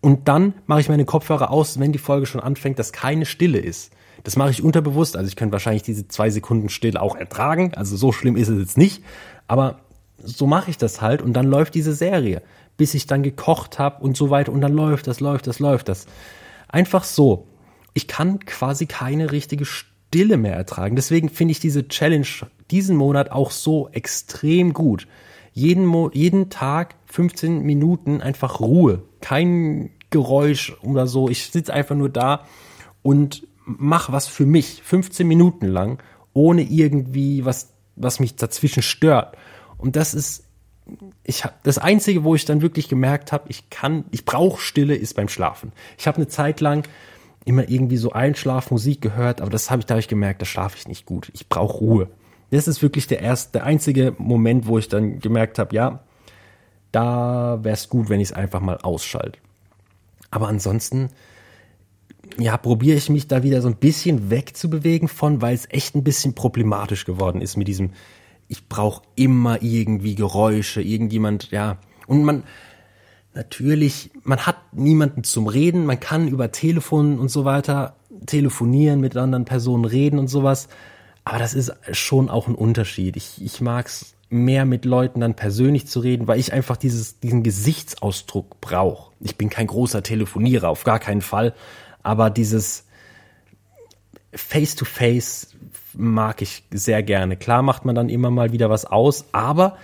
Speaker 1: Und dann mache ich meine Kopfhörer aus, wenn die Folge schon anfängt, dass keine Stille ist. Das mache ich unterbewusst, also ich könnte wahrscheinlich diese zwei Sekunden Stille auch ertragen, also so schlimm ist es jetzt nicht, aber so mache ich das halt und dann läuft diese Serie, bis ich dann gekocht habe und so weiter und dann läuft das, läuft das, läuft das. Einfach so. Ich kann quasi keine richtige Stille mehr ertragen. Deswegen finde ich diese Challenge diesen Monat auch so extrem gut. Jeden, Mo jeden Tag 15 Minuten einfach Ruhe. Kein Geräusch oder so. Ich sitze einfach nur da und mach was für mich. 15 Minuten lang, ohne irgendwie was, was mich dazwischen stört. Und das ist, ich habe das einzige, wo ich dann wirklich gemerkt habe, ich kann, ich brauche Stille, ist beim Schlafen. Ich habe eine Zeit lang immer irgendwie so Einschlafmusik gehört, aber das habe ich dadurch gemerkt, da schlafe ich nicht gut. Ich brauche Ruhe. Das ist wirklich der erste, der einzige Moment, wo ich dann gemerkt habe, ja, da wäre es gut, wenn ich es einfach mal ausschalte. Aber ansonsten, ja, probiere ich mich da wieder so ein bisschen wegzubewegen von, weil es echt ein bisschen problematisch geworden ist mit diesem, ich brauche immer irgendwie Geräusche, irgendjemand, ja. Und man, natürlich, man hat niemanden zum Reden, man kann über Telefon und so weiter telefonieren, mit anderen Personen reden und sowas. Aber das ist schon auch ein Unterschied. Ich, ich mag es mehr mit Leuten dann persönlich zu reden, weil ich einfach dieses, diesen Gesichtsausdruck brauche. Ich bin kein großer Telefonierer, auf gar keinen Fall. Aber dieses Face-to-Face -face mag ich sehr gerne. Klar macht man dann immer mal wieder was aus, aber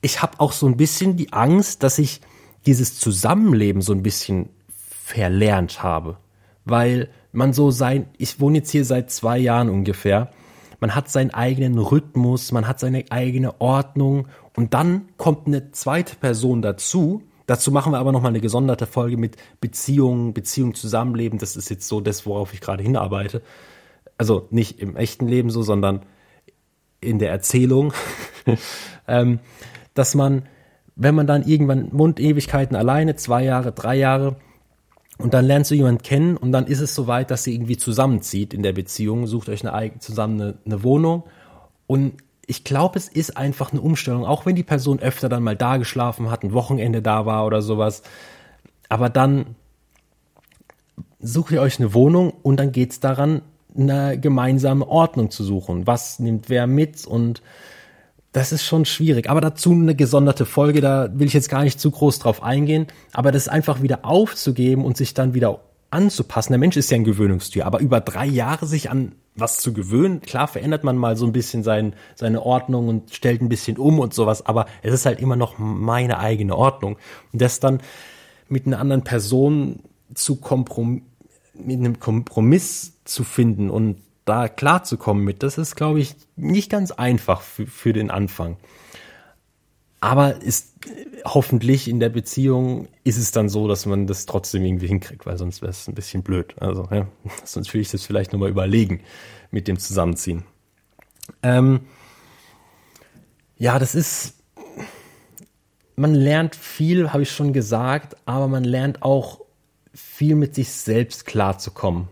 Speaker 1: ich habe auch so ein bisschen die Angst, dass ich dieses Zusammenleben so ein bisschen verlernt habe. Weil man so sein, ich wohne jetzt hier seit zwei Jahren ungefähr, man hat seinen eigenen Rhythmus, man hat seine eigene Ordnung und dann kommt eine zweite Person dazu. Dazu machen wir aber nochmal eine gesonderte Folge mit Beziehungen, Beziehung, Zusammenleben. Das ist jetzt so das, worauf ich gerade hinarbeite. Also nicht im echten Leben so, sondern in der Erzählung. ähm, dass man wenn man dann irgendwann Mundewigkeiten alleine, zwei Jahre, drei Jahre, und dann lernst du jemanden kennen und dann ist es soweit, dass sie irgendwie zusammenzieht in der Beziehung, sucht euch eine, zusammen eine, eine Wohnung und ich glaube, es ist einfach eine Umstellung, auch wenn die Person öfter dann mal da geschlafen hat, ein Wochenende da war oder sowas. Aber dann sucht ihr euch eine Wohnung und dann geht's daran, eine gemeinsame Ordnung zu suchen. Was nimmt wer mit und das ist schon schwierig. Aber dazu eine gesonderte Folge, da will ich jetzt gar nicht zu groß drauf eingehen. Aber das einfach wieder aufzugeben und sich dann wieder anzupassen. Der Mensch ist ja ein Gewöhnungstier, aber über drei Jahre sich an was zu gewöhnen, klar verändert man mal so ein bisschen sein, seine Ordnung und stellt ein bisschen um und sowas, aber es ist halt immer noch meine eigene Ordnung. Und das dann mit einer anderen Person zu Komprom mit einem Kompromiss zu finden und da klarzukommen mit, das ist, glaube ich, nicht ganz einfach für, für den Anfang. Aber ist hoffentlich in der Beziehung ist es dann so, dass man das trotzdem irgendwie hinkriegt, weil sonst wäre es ein bisschen blöd. Also, ja, sonst würde ich das vielleicht nochmal überlegen mit dem Zusammenziehen. Ähm, Ja, das ist, man lernt viel, habe ich schon gesagt, aber man lernt auch viel mit sich selbst klarzukommen.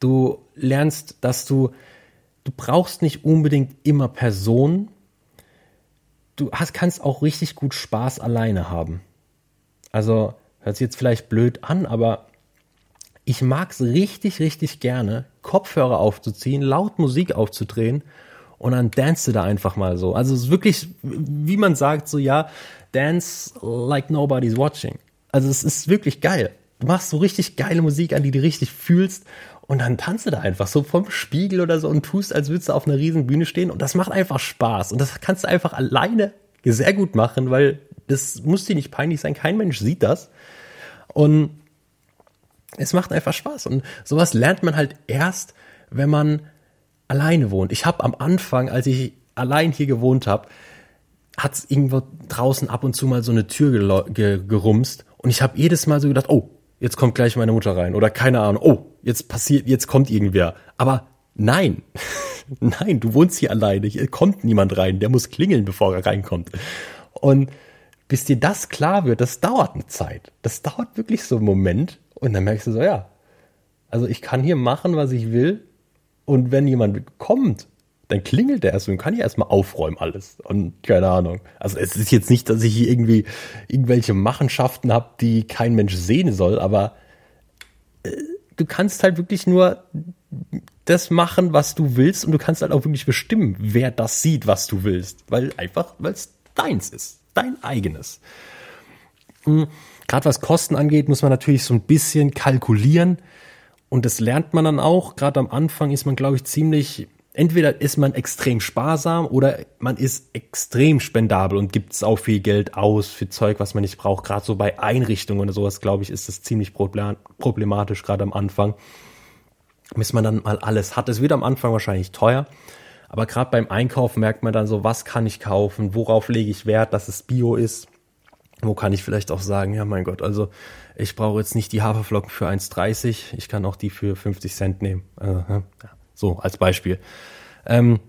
Speaker 1: Du lernst, dass du, du brauchst nicht unbedingt immer Personen. Du hast, kannst auch richtig gut Spaß alleine haben. Also, hört sich jetzt vielleicht blöd an, aber ich mag es richtig, richtig gerne, Kopfhörer aufzuziehen, laut Musik aufzudrehen und dann dance da einfach mal so. Also es ist wirklich, wie man sagt, so ja, dance like nobody's watching. Also es ist wirklich geil. Du machst so richtig geile Musik an, die du richtig fühlst und dann tanzt du da einfach so vom Spiegel oder so und tust, als würdest du auf einer riesen Bühne stehen. Und das macht einfach Spaß. Und das kannst du einfach alleine sehr gut machen, weil das muss dir nicht peinlich sein, kein Mensch sieht das. Und es macht einfach Spaß. Und sowas lernt man halt erst, wenn man alleine wohnt. Ich habe am Anfang, als ich allein hier gewohnt habe, hat es irgendwo draußen ab und zu mal so eine Tür ge gerumst. Und ich habe jedes Mal so gedacht, oh, jetzt kommt gleich meine Mutter rein. Oder keine Ahnung, oh, jetzt passiert, jetzt kommt irgendwer. Aber nein, nein, du wohnst hier alleine, hier kommt niemand rein, der muss klingeln, bevor er reinkommt. Und bis dir das klar wird, das dauert eine Zeit. Das dauert wirklich so einen Moment und dann merkst du so, ja, also ich kann hier machen, was ich will und wenn jemand kommt, dann klingelt der erst und kann ja erstmal aufräumen alles. Und keine Ahnung. Also es ist jetzt nicht, dass ich hier irgendwie irgendwelche Machenschaften habe, die kein Mensch sehen soll, aber äh, du kannst halt wirklich nur das machen, was du willst und du kannst halt auch wirklich bestimmen, wer das sieht, was du willst. Weil einfach, weil es deins ist. Dein eigenes. Mhm. Gerade was Kosten angeht, muss man natürlich so ein bisschen kalkulieren. Und das lernt man dann auch. Gerade am Anfang ist man, glaube ich, ziemlich, entweder ist man extrem sparsam oder man ist extrem spendabel und gibt auch viel Geld aus für Zeug, was man nicht braucht. Gerade so bei Einrichtungen oder sowas, glaube ich, ist das ziemlich problematisch, gerade am Anfang. Bis man dann mal alles hat. Es wird am Anfang wahrscheinlich teuer. Aber gerade beim Einkaufen merkt man dann so, was kann ich kaufen, worauf lege ich Wert, dass es Bio ist. Wo kann ich vielleicht auch sagen, ja mein Gott, also ich brauche jetzt nicht die Haferflocken für 1,30, ich kann auch die für 50 Cent nehmen. Also, ja, so als Beispiel. Ähm,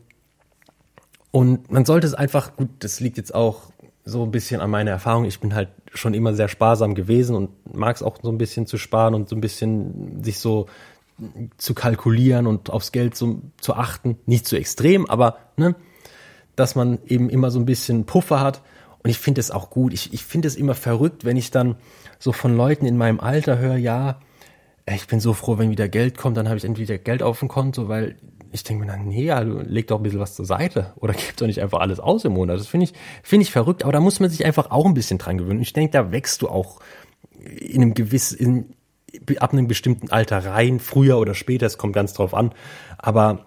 Speaker 1: und man sollte es einfach, gut, das liegt jetzt auch so ein bisschen an meiner Erfahrung. Ich bin halt schon immer sehr sparsam gewesen und mag es auch so ein bisschen zu sparen und so ein bisschen sich so zu kalkulieren und aufs Geld so, zu achten. Nicht zu extrem, aber ne, dass man eben immer so ein bisschen Puffer hat. Und ich finde es auch gut. Ich, ich finde es immer verrückt, wenn ich dann so von Leuten in meinem Alter höre, ja, ich bin so froh, wenn wieder Geld kommt, dann habe ich entweder Geld auf dem Konto, weil ich denke mir dann, nee, du leg doch ein bisschen was zur Seite oder gib doch nicht einfach alles aus im Monat. Das finde ich, finde ich verrückt, aber da muss man sich einfach auch ein bisschen dran gewöhnen. Ich denke, da wächst du auch in einem gewissen, in, ab einem bestimmten Alter rein, früher oder später, es kommt ganz drauf an. Aber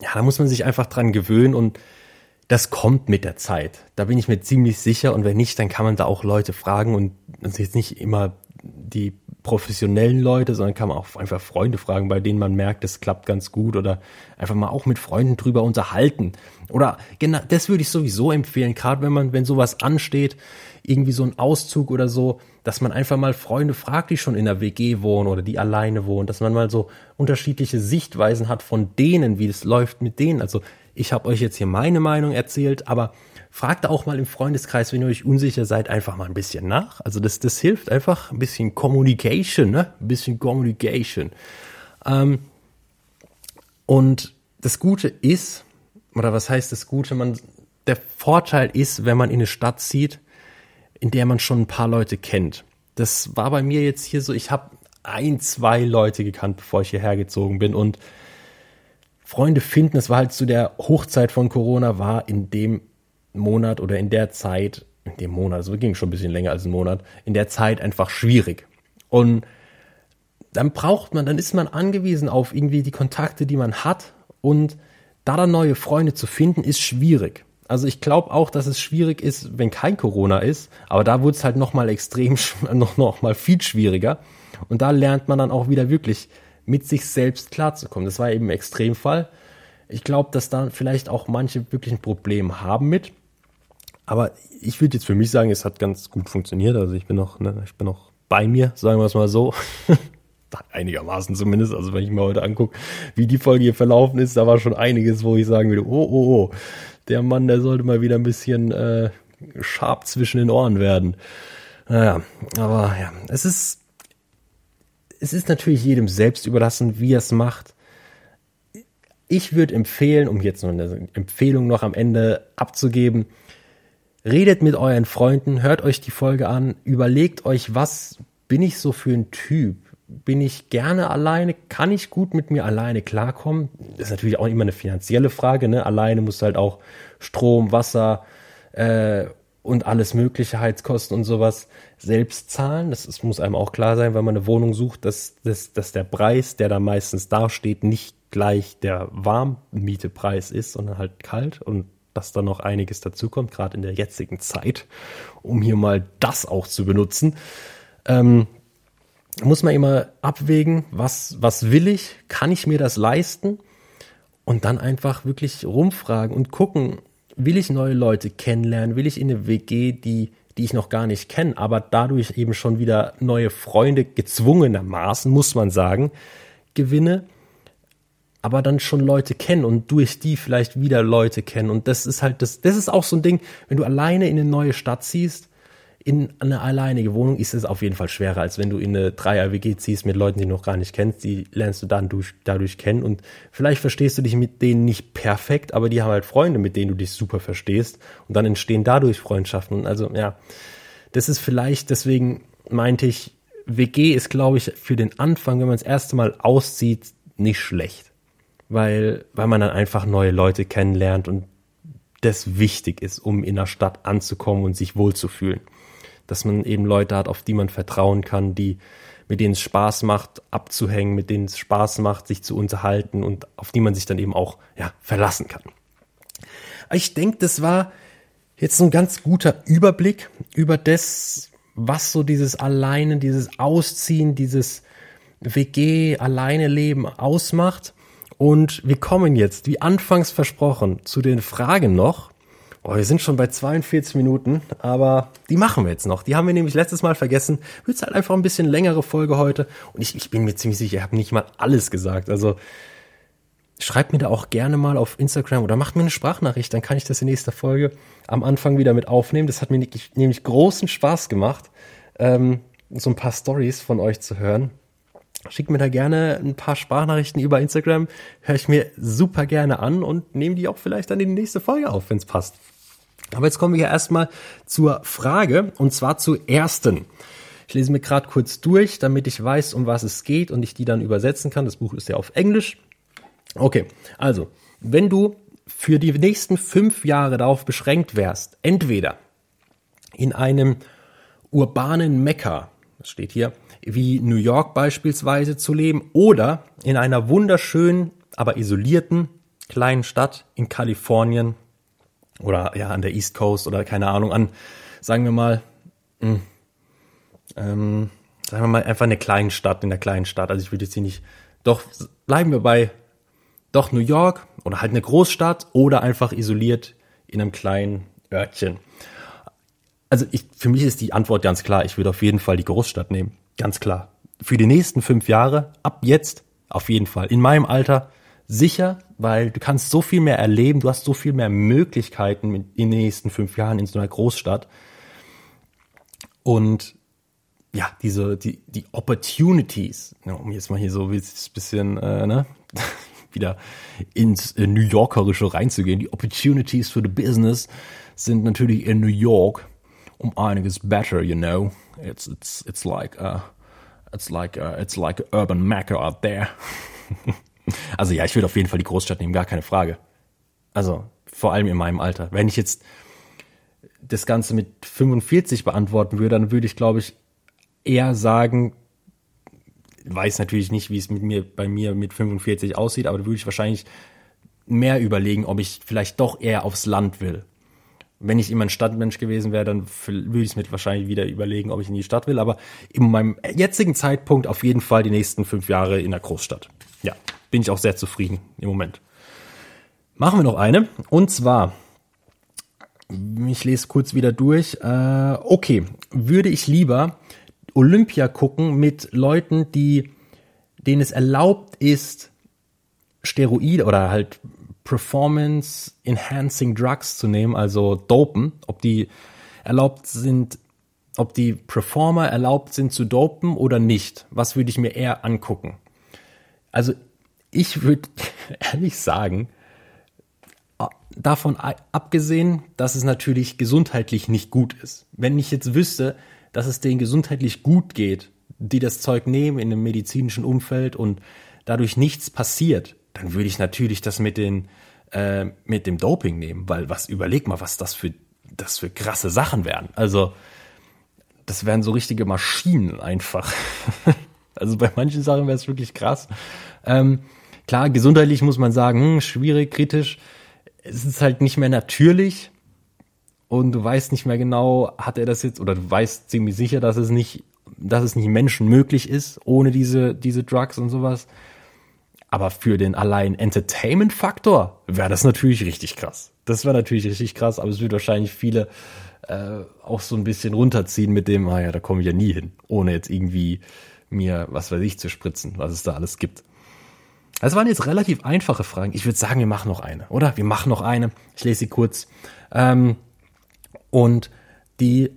Speaker 1: ja, da muss man sich einfach dran gewöhnen und das kommt mit der Zeit. Da bin ich mir ziemlich sicher. Und wenn nicht, dann kann man da auch Leute fragen und das ist jetzt nicht immer die professionellen Leute, sondern kann man auch einfach Freunde fragen, bei denen man merkt, es klappt ganz gut oder einfach mal auch mit Freunden drüber unterhalten. Oder genau, das würde ich sowieso empfehlen, gerade wenn man, wenn sowas ansteht, irgendwie so ein Auszug oder so, dass man einfach mal Freunde fragt, die schon in der WG wohnen oder die alleine wohnen, dass man mal so unterschiedliche Sichtweisen hat von denen, wie es läuft mit denen. Also ich habe euch jetzt hier meine Meinung erzählt, aber fragt auch mal im Freundeskreis, wenn ihr euch unsicher seid, einfach mal ein bisschen nach. Also das, das hilft einfach ein bisschen Communication, ne? Ein bisschen Communication. Ähm, und das Gute ist, oder was heißt das Gute? Man, der Vorteil ist, wenn man in eine Stadt zieht, in der man schon ein paar Leute kennt. Das war bei mir jetzt hier so, ich habe ein, zwei Leute gekannt, bevor ich hierher gezogen bin und Freunde finden, es war halt zu der Hochzeit von Corona, war in dem Monat oder in der Zeit, in dem Monat, also ging schon ein bisschen länger als ein Monat, in der Zeit einfach schwierig. Und dann braucht man, dann ist man angewiesen auf irgendwie die Kontakte, die man hat und da dann neue Freunde zu finden, ist schwierig. Also ich glaube auch, dass es schwierig ist, wenn kein Corona ist, aber da wurde es halt nochmal extrem, noch, noch mal viel schwieriger. Und da lernt man dann auch wieder wirklich mit sich selbst klarzukommen. Das war eben ein Extremfall. Ich glaube, dass da vielleicht auch manche wirklich ein Problem haben mit. Aber ich würde jetzt für mich sagen, es hat ganz gut funktioniert. Also ich bin noch, ne, ich bin noch bei mir, sagen wir es mal so. Einigermaßen zumindest. Also wenn ich mir heute angucke, wie die Folge hier verlaufen ist, da war schon einiges, wo ich sagen würde, oh, oh, oh, der Mann, der sollte mal wieder ein bisschen äh, scharf zwischen den Ohren werden. Naja, aber ja, es ist, es ist natürlich jedem selbst überlassen, wie er es macht. Ich würde empfehlen, um jetzt noch eine Empfehlung noch am Ende abzugeben, redet mit euren Freunden, hört euch die Folge an, überlegt euch, was bin ich so für ein Typ? Bin ich gerne alleine? Kann ich gut mit mir alleine klarkommen? Das ist natürlich auch immer eine finanzielle Frage. Ne? Alleine musst du halt auch Strom, Wasser äh, und alles mögliche Heizkosten und sowas selbst zahlen. Das, das muss einem auch klar sein, wenn man eine Wohnung sucht, dass, dass, dass der Preis, der da meistens dasteht, nicht gleich der Warmmietepreis ist, sondern halt kalt und dass da noch einiges dazukommt, gerade in der jetzigen Zeit, um hier mal das auch zu benutzen. Ähm, muss man immer abwägen, was, was will ich, kann ich mir das leisten? Und dann einfach wirklich rumfragen und gucken, will ich neue Leute kennenlernen, will ich in eine WG, die, die ich noch gar nicht kenne, aber dadurch eben schon wieder neue Freunde gezwungenermaßen, muss man sagen, gewinne, aber dann schon Leute kennen und durch die vielleicht wieder Leute kennen. Und das ist halt, das, das ist auch so ein Ding, wenn du alleine in eine neue Stadt ziehst, in eine alleinige Wohnung ist es auf jeden Fall schwerer, als wenn du in eine Dreier-WG ziehst mit Leuten, die du noch gar nicht kennst. Die lernst du dann durch, dadurch kennen und vielleicht verstehst du dich mit denen nicht perfekt, aber die haben halt Freunde, mit denen du dich super verstehst und dann entstehen dadurch Freundschaften. Also ja, das ist vielleicht, deswegen meinte ich, WG ist, glaube ich, für den Anfang, wenn man das erste Mal auszieht, nicht schlecht. Weil, weil man dann einfach neue Leute kennenlernt und das wichtig ist, um in der Stadt anzukommen und sich wohlzufühlen dass man eben Leute hat, auf die man vertrauen kann, die mit denen es Spaß macht, abzuhängen, mit denen es Spaß macht, sich zu unterhalten und auf die man sich dann eben auch ja, verlassen kann. Ich denke, das war jetzt ein ganz guter Überblick über das, was so dieses Alleine, dieses Ausziehen, dieses WG, Alleine Leben ausmacht. Und wir kommen jetzt, wie anfangs versprochen, zu den Fragen noch. Oh, wir sind schon bei 42 Minuten, aber die machen wir jetzt noch. Die haben wir nämlich letztes Mal vergessen. Wird halt einfach ein bisschen längere Folge heute. Und ich, ich bin mir ziemlich sicher, ich habe nicht mal alles gesagt. Also schreibt mir da auch gerne mal auf Instagram oder macht mir eine Sprachnachricht, dann kann ich das in nächster Folge am Anfang wieder mit aufnehmen. Das hat mir nämlich großen Spaß gemacht, ähm, so ein paar Stories von euch zu hören. Schickt mir da gerne ein paar Sprachnachrichten über Instagram, höre ich mir super gerne an und nehme die auch vielleicht dann in die nächste Folge auf, wenn es passt. Aber jetzt kommen wir ja erstmal zur Frage und zwar zur ersten. Ich lese mir gerade kurz durch, damit ich weiß, um was es geht und ich die dann übersetzen kann. Das Buch ist ja auf Englisch. Okay, also, wenn du für die nächsten fünf Jahre darauf beschränkt wärst, entweder in einem urbanen Mekka, das steht hier, wie New York beispielsweise zu leben, oder in einer wunderschönen, aber isolierten kleinen Stadt in Kalifornien oder ja an der East Coast oder keine Ahnung an, sagen wir mal, mh, hm, ähm, sagen wir mal einfach eine kleine Stadt in der kleinen Stadt. Also ich würde jetzt hier nicht, doch bleiben wir bei doch New York oder halt eine Großstadt oder einfach isoliert in einem kleinen Örtchen. Also ich, für mich ist die Antwort ganz klar. Ich würde auf jeden Fall die Großstadt nehmen. Ganz klar. Für die nächsten fünf Jahre, ab jetzt, auf jeden Fall. In meinem Alter sicher, weil du kannst so viel mehr erleben, du hast so viel mehr Möglichkeiten in den nächsten fünf Jahren in so einer Großstadt. Und ja, diese, die, die Opportunities, um jetzt mal hier so ein bisschen, äh, ne, wieder ins äh, New Yorkerische reinzugehen, die Opportunities für the Business sind natürlich in New York um einiges better, you know. It's, it's, it's like, uh, it's like, uh, it's like urban Mecca out there. Also ja, ich würde auf jeden Fall die Großstadt nehmen, gar keine Frage. Also vor allem in meinem Alter. Wenn ich jetzt das Ganze mit 45 beantworten würde, dann würde ich, glaube ich, eher sagen, weiß natürlich nicht, wie es mit mir, bei mir mit 45 aussieht, aber da würde ich wahrscheinlich mehr überlegen, ob ich vielleicht doch eher aufs Land will. Wenn ich immer ein Stadtmensch gewesen wäre, dann würde ich es mir wahrscheinlich wieder überlegen, ob ich in die Stadt will. Aber in meinem jetzigen Zeitpunkt auf jeden Fall die nächsten fünf Jahre in der Großstadt. Ja bin ich auch sehr zufrieden im Moment. Machen wir noch eine. Und zwar, ich lese kurz wieder durch. Äh, okay, würde ich lieber Olympia gucken mit Leuten, die, denen es erlaubt ist, Steroide oder halt Performance Enhancing Drugs zu nehmen, also Dopen, ob die erlaubt sind, ob die Performer erlaubt sind zu dopen oder nicht. Was würde ich mir eher angucken? Also ich würde ehrlich sagen, davon abgesehen, dass es natürlich gesundheitlich nicht gut ist. Wenn ich jetzt wüsste, dass es denen gesundheitlich gut geht, die das Zeug nehmen in einem medizinischen Umfeld und dadurch nichts passiert, dann würde ich natürlich das mit den äh, mit dem Doping nehmen, weil was überleg mal, was das für das für krasse Sachen wären. Also das wären so richtige Maschinen einfach. also bei manchen Sachen wäre es wirklich krass. Ähm, klar, gesundheitlich muss man sagen, hm, schwierig, kritisch. Es ist halt nicht mehr natürlich und du weißt nicht mehr genau, hat er das jetzt oder du weißt ziemlich sicher, dass es nicht, dass es nicht Menschen möglich ist ohne diese diese Drugs und sowas. Aber für den allein Entertainment-Faktor wäre das natürlich richtig krass. Das wäre natürlich richtig krass, aber es würde wahrscheinlich viele äh, auch so ein bisschen runterziehen mit dem, ah ja, da komme ich ja nie hin, ohne jetzt irgendwie mir, was weiß ich, zu spritzen, was es da alles gibt. Das waren jetzt relativ einfache Fragen. Ich würde sagen, wir machen noch eine, oder? Wir machen noch eine. Ich lese sie kurz. Ähm, und die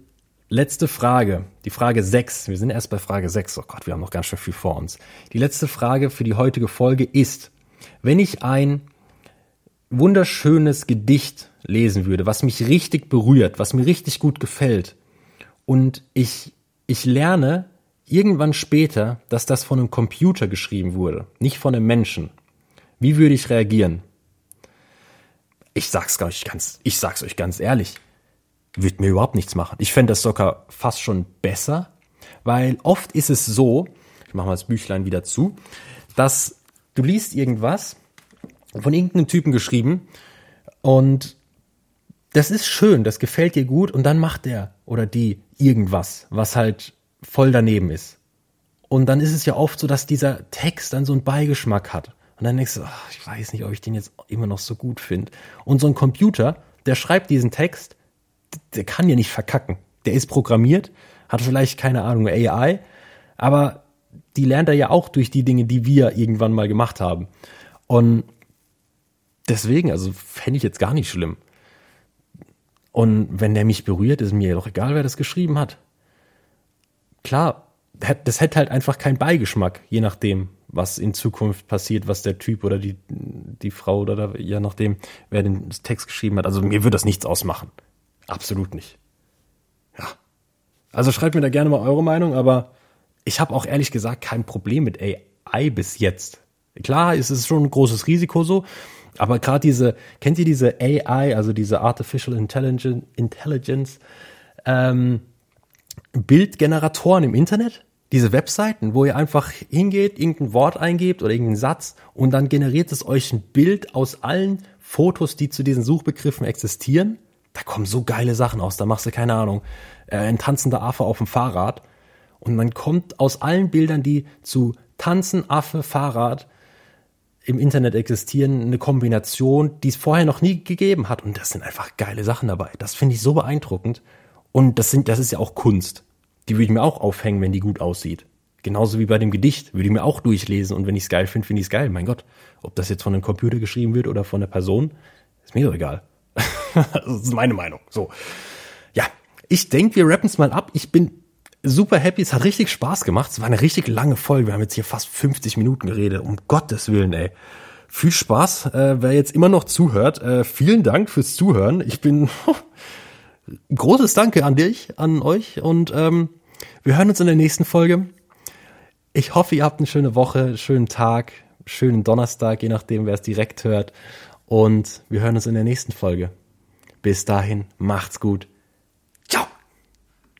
Speaker 1: letzte Frage, die Frage 6, wir sind erst bei Frage 6, oh Gott, wir haben noch ganz schön viel vor uns. Die letzte Frage für die heutige Folge ist, wenn ich ein wunderschönes Gedicht lesen würde, was mich richtig berührt, was mir richtig gut gefällt und ich, ich lerne irgendwann später, dass das von einem Computer geschrieben wurde, nicht von einem Menschen, wie würde ich reagieren? Ich sag's euch ganz, ich sag's euch ganz ehrlich würde mir überhaupt nichts machen. Ich fände das sogar fast schon besser, weil oft ist es so, ich mache mal das Büchlein wieder zu, dass du liest irgendwas von irgendeinem Typen geschrieben und das ist schön, das gefällt dir gut und dann macht der oder die irgendwas, was halt voll daneben ist. Und dann ist es ja oft so, dass dieser Text dann so einen Beigeschmack hat. Und dann denkst du, ach, ich weiß nicht, ob ich den jetzt immer noch so gut finde. Und so ein Computer, der schreibt diesen Text der kann ja nicht verkacken. Der ist programmiert, hat vielleicht keine Ahnung AI, aber die lernt er ja auch durch die Dinge, die wir irgendwann mal gemacht haben. Und deswegen, also fände ich jetzt gar nicht schlimm. Und wenn der mich berührt, ist mir doch egal, wer das geschrieben hat. Klar, das hätte halt einfach keinen Beigeschmack, je nachdem, was in Zukunft passiert, was der Typ oder die, die Frau oder je nachdem, wer den Text geschrieben hat. Also mir würde das nichts ausmachen. Absolut nicht. Ja. Also schreibt mir da gerne mal eure Meinung, aber ich habe auch ehrlich gesagt kein Problem mit AI bis jetzt. Klar, es ist schon ein großes Risiko so, aber gerade diese, kennt ihr diese AI, also diese Artificial Intelligence, Intelligence ähm, Bildgeneratoren im Internet? Diese Webseiten, wo ihr einfach hingeht, irgendein Wort eingebt oder irgendeinen Satz und dann generiert es euch ein Bild aus allen Fotos, die zu diesen Suchbegriffen existieren da kommen so geile Sachen aus. Da machst du keine Ahnung, äh, ein tanzender Affe auf dem Fahrrad. Und dann kommt aus allen Bildern, die zu Tanzen, Affe, Fahrrad im Internet existieren, eine Kombination, die es vorher noch nie gegeben hat. Und das sind einfach geile Sachen dabei. Das finde ich so beeindruckend. Und das sind, das ist ja auch Kunst. Die würde ich mir auch aufhängen, wenn die gut aussieht. Genauso wie bei dem Gedicht würde ich mir auch durchlesen und wenn ich es geil finde, finde ich es geil. Mein Gott, ob das jetzt von einem Computer geschrieben wird oder von einer Person, ist mir doch egal. das ist meine Meinung. So. Ja, ich denke, wir rappen es mal ab. Ich bin super happy. Es hat richtig Spaß gemacht. Es war eine richtig lange Folge. Wir haben jetzt hier fast 50 Minuten geredet. Um Gottes Willen, ey. Viel Spaß, äh, wer jetzt immer noch zuhört. Äh, vielen Dank fürs Zuhören. Ich bin großes Danke an dich, an euch und ähm, wir hören uns in der nächsten Folge. Ich hoffe, ihr habt eine schöne Woche, schönen Tag, schönen Donnerstag, je nachdem, wer es direkt hört. Und wir hören uns in der nächsten Folge. Bis dahin, macht's gut.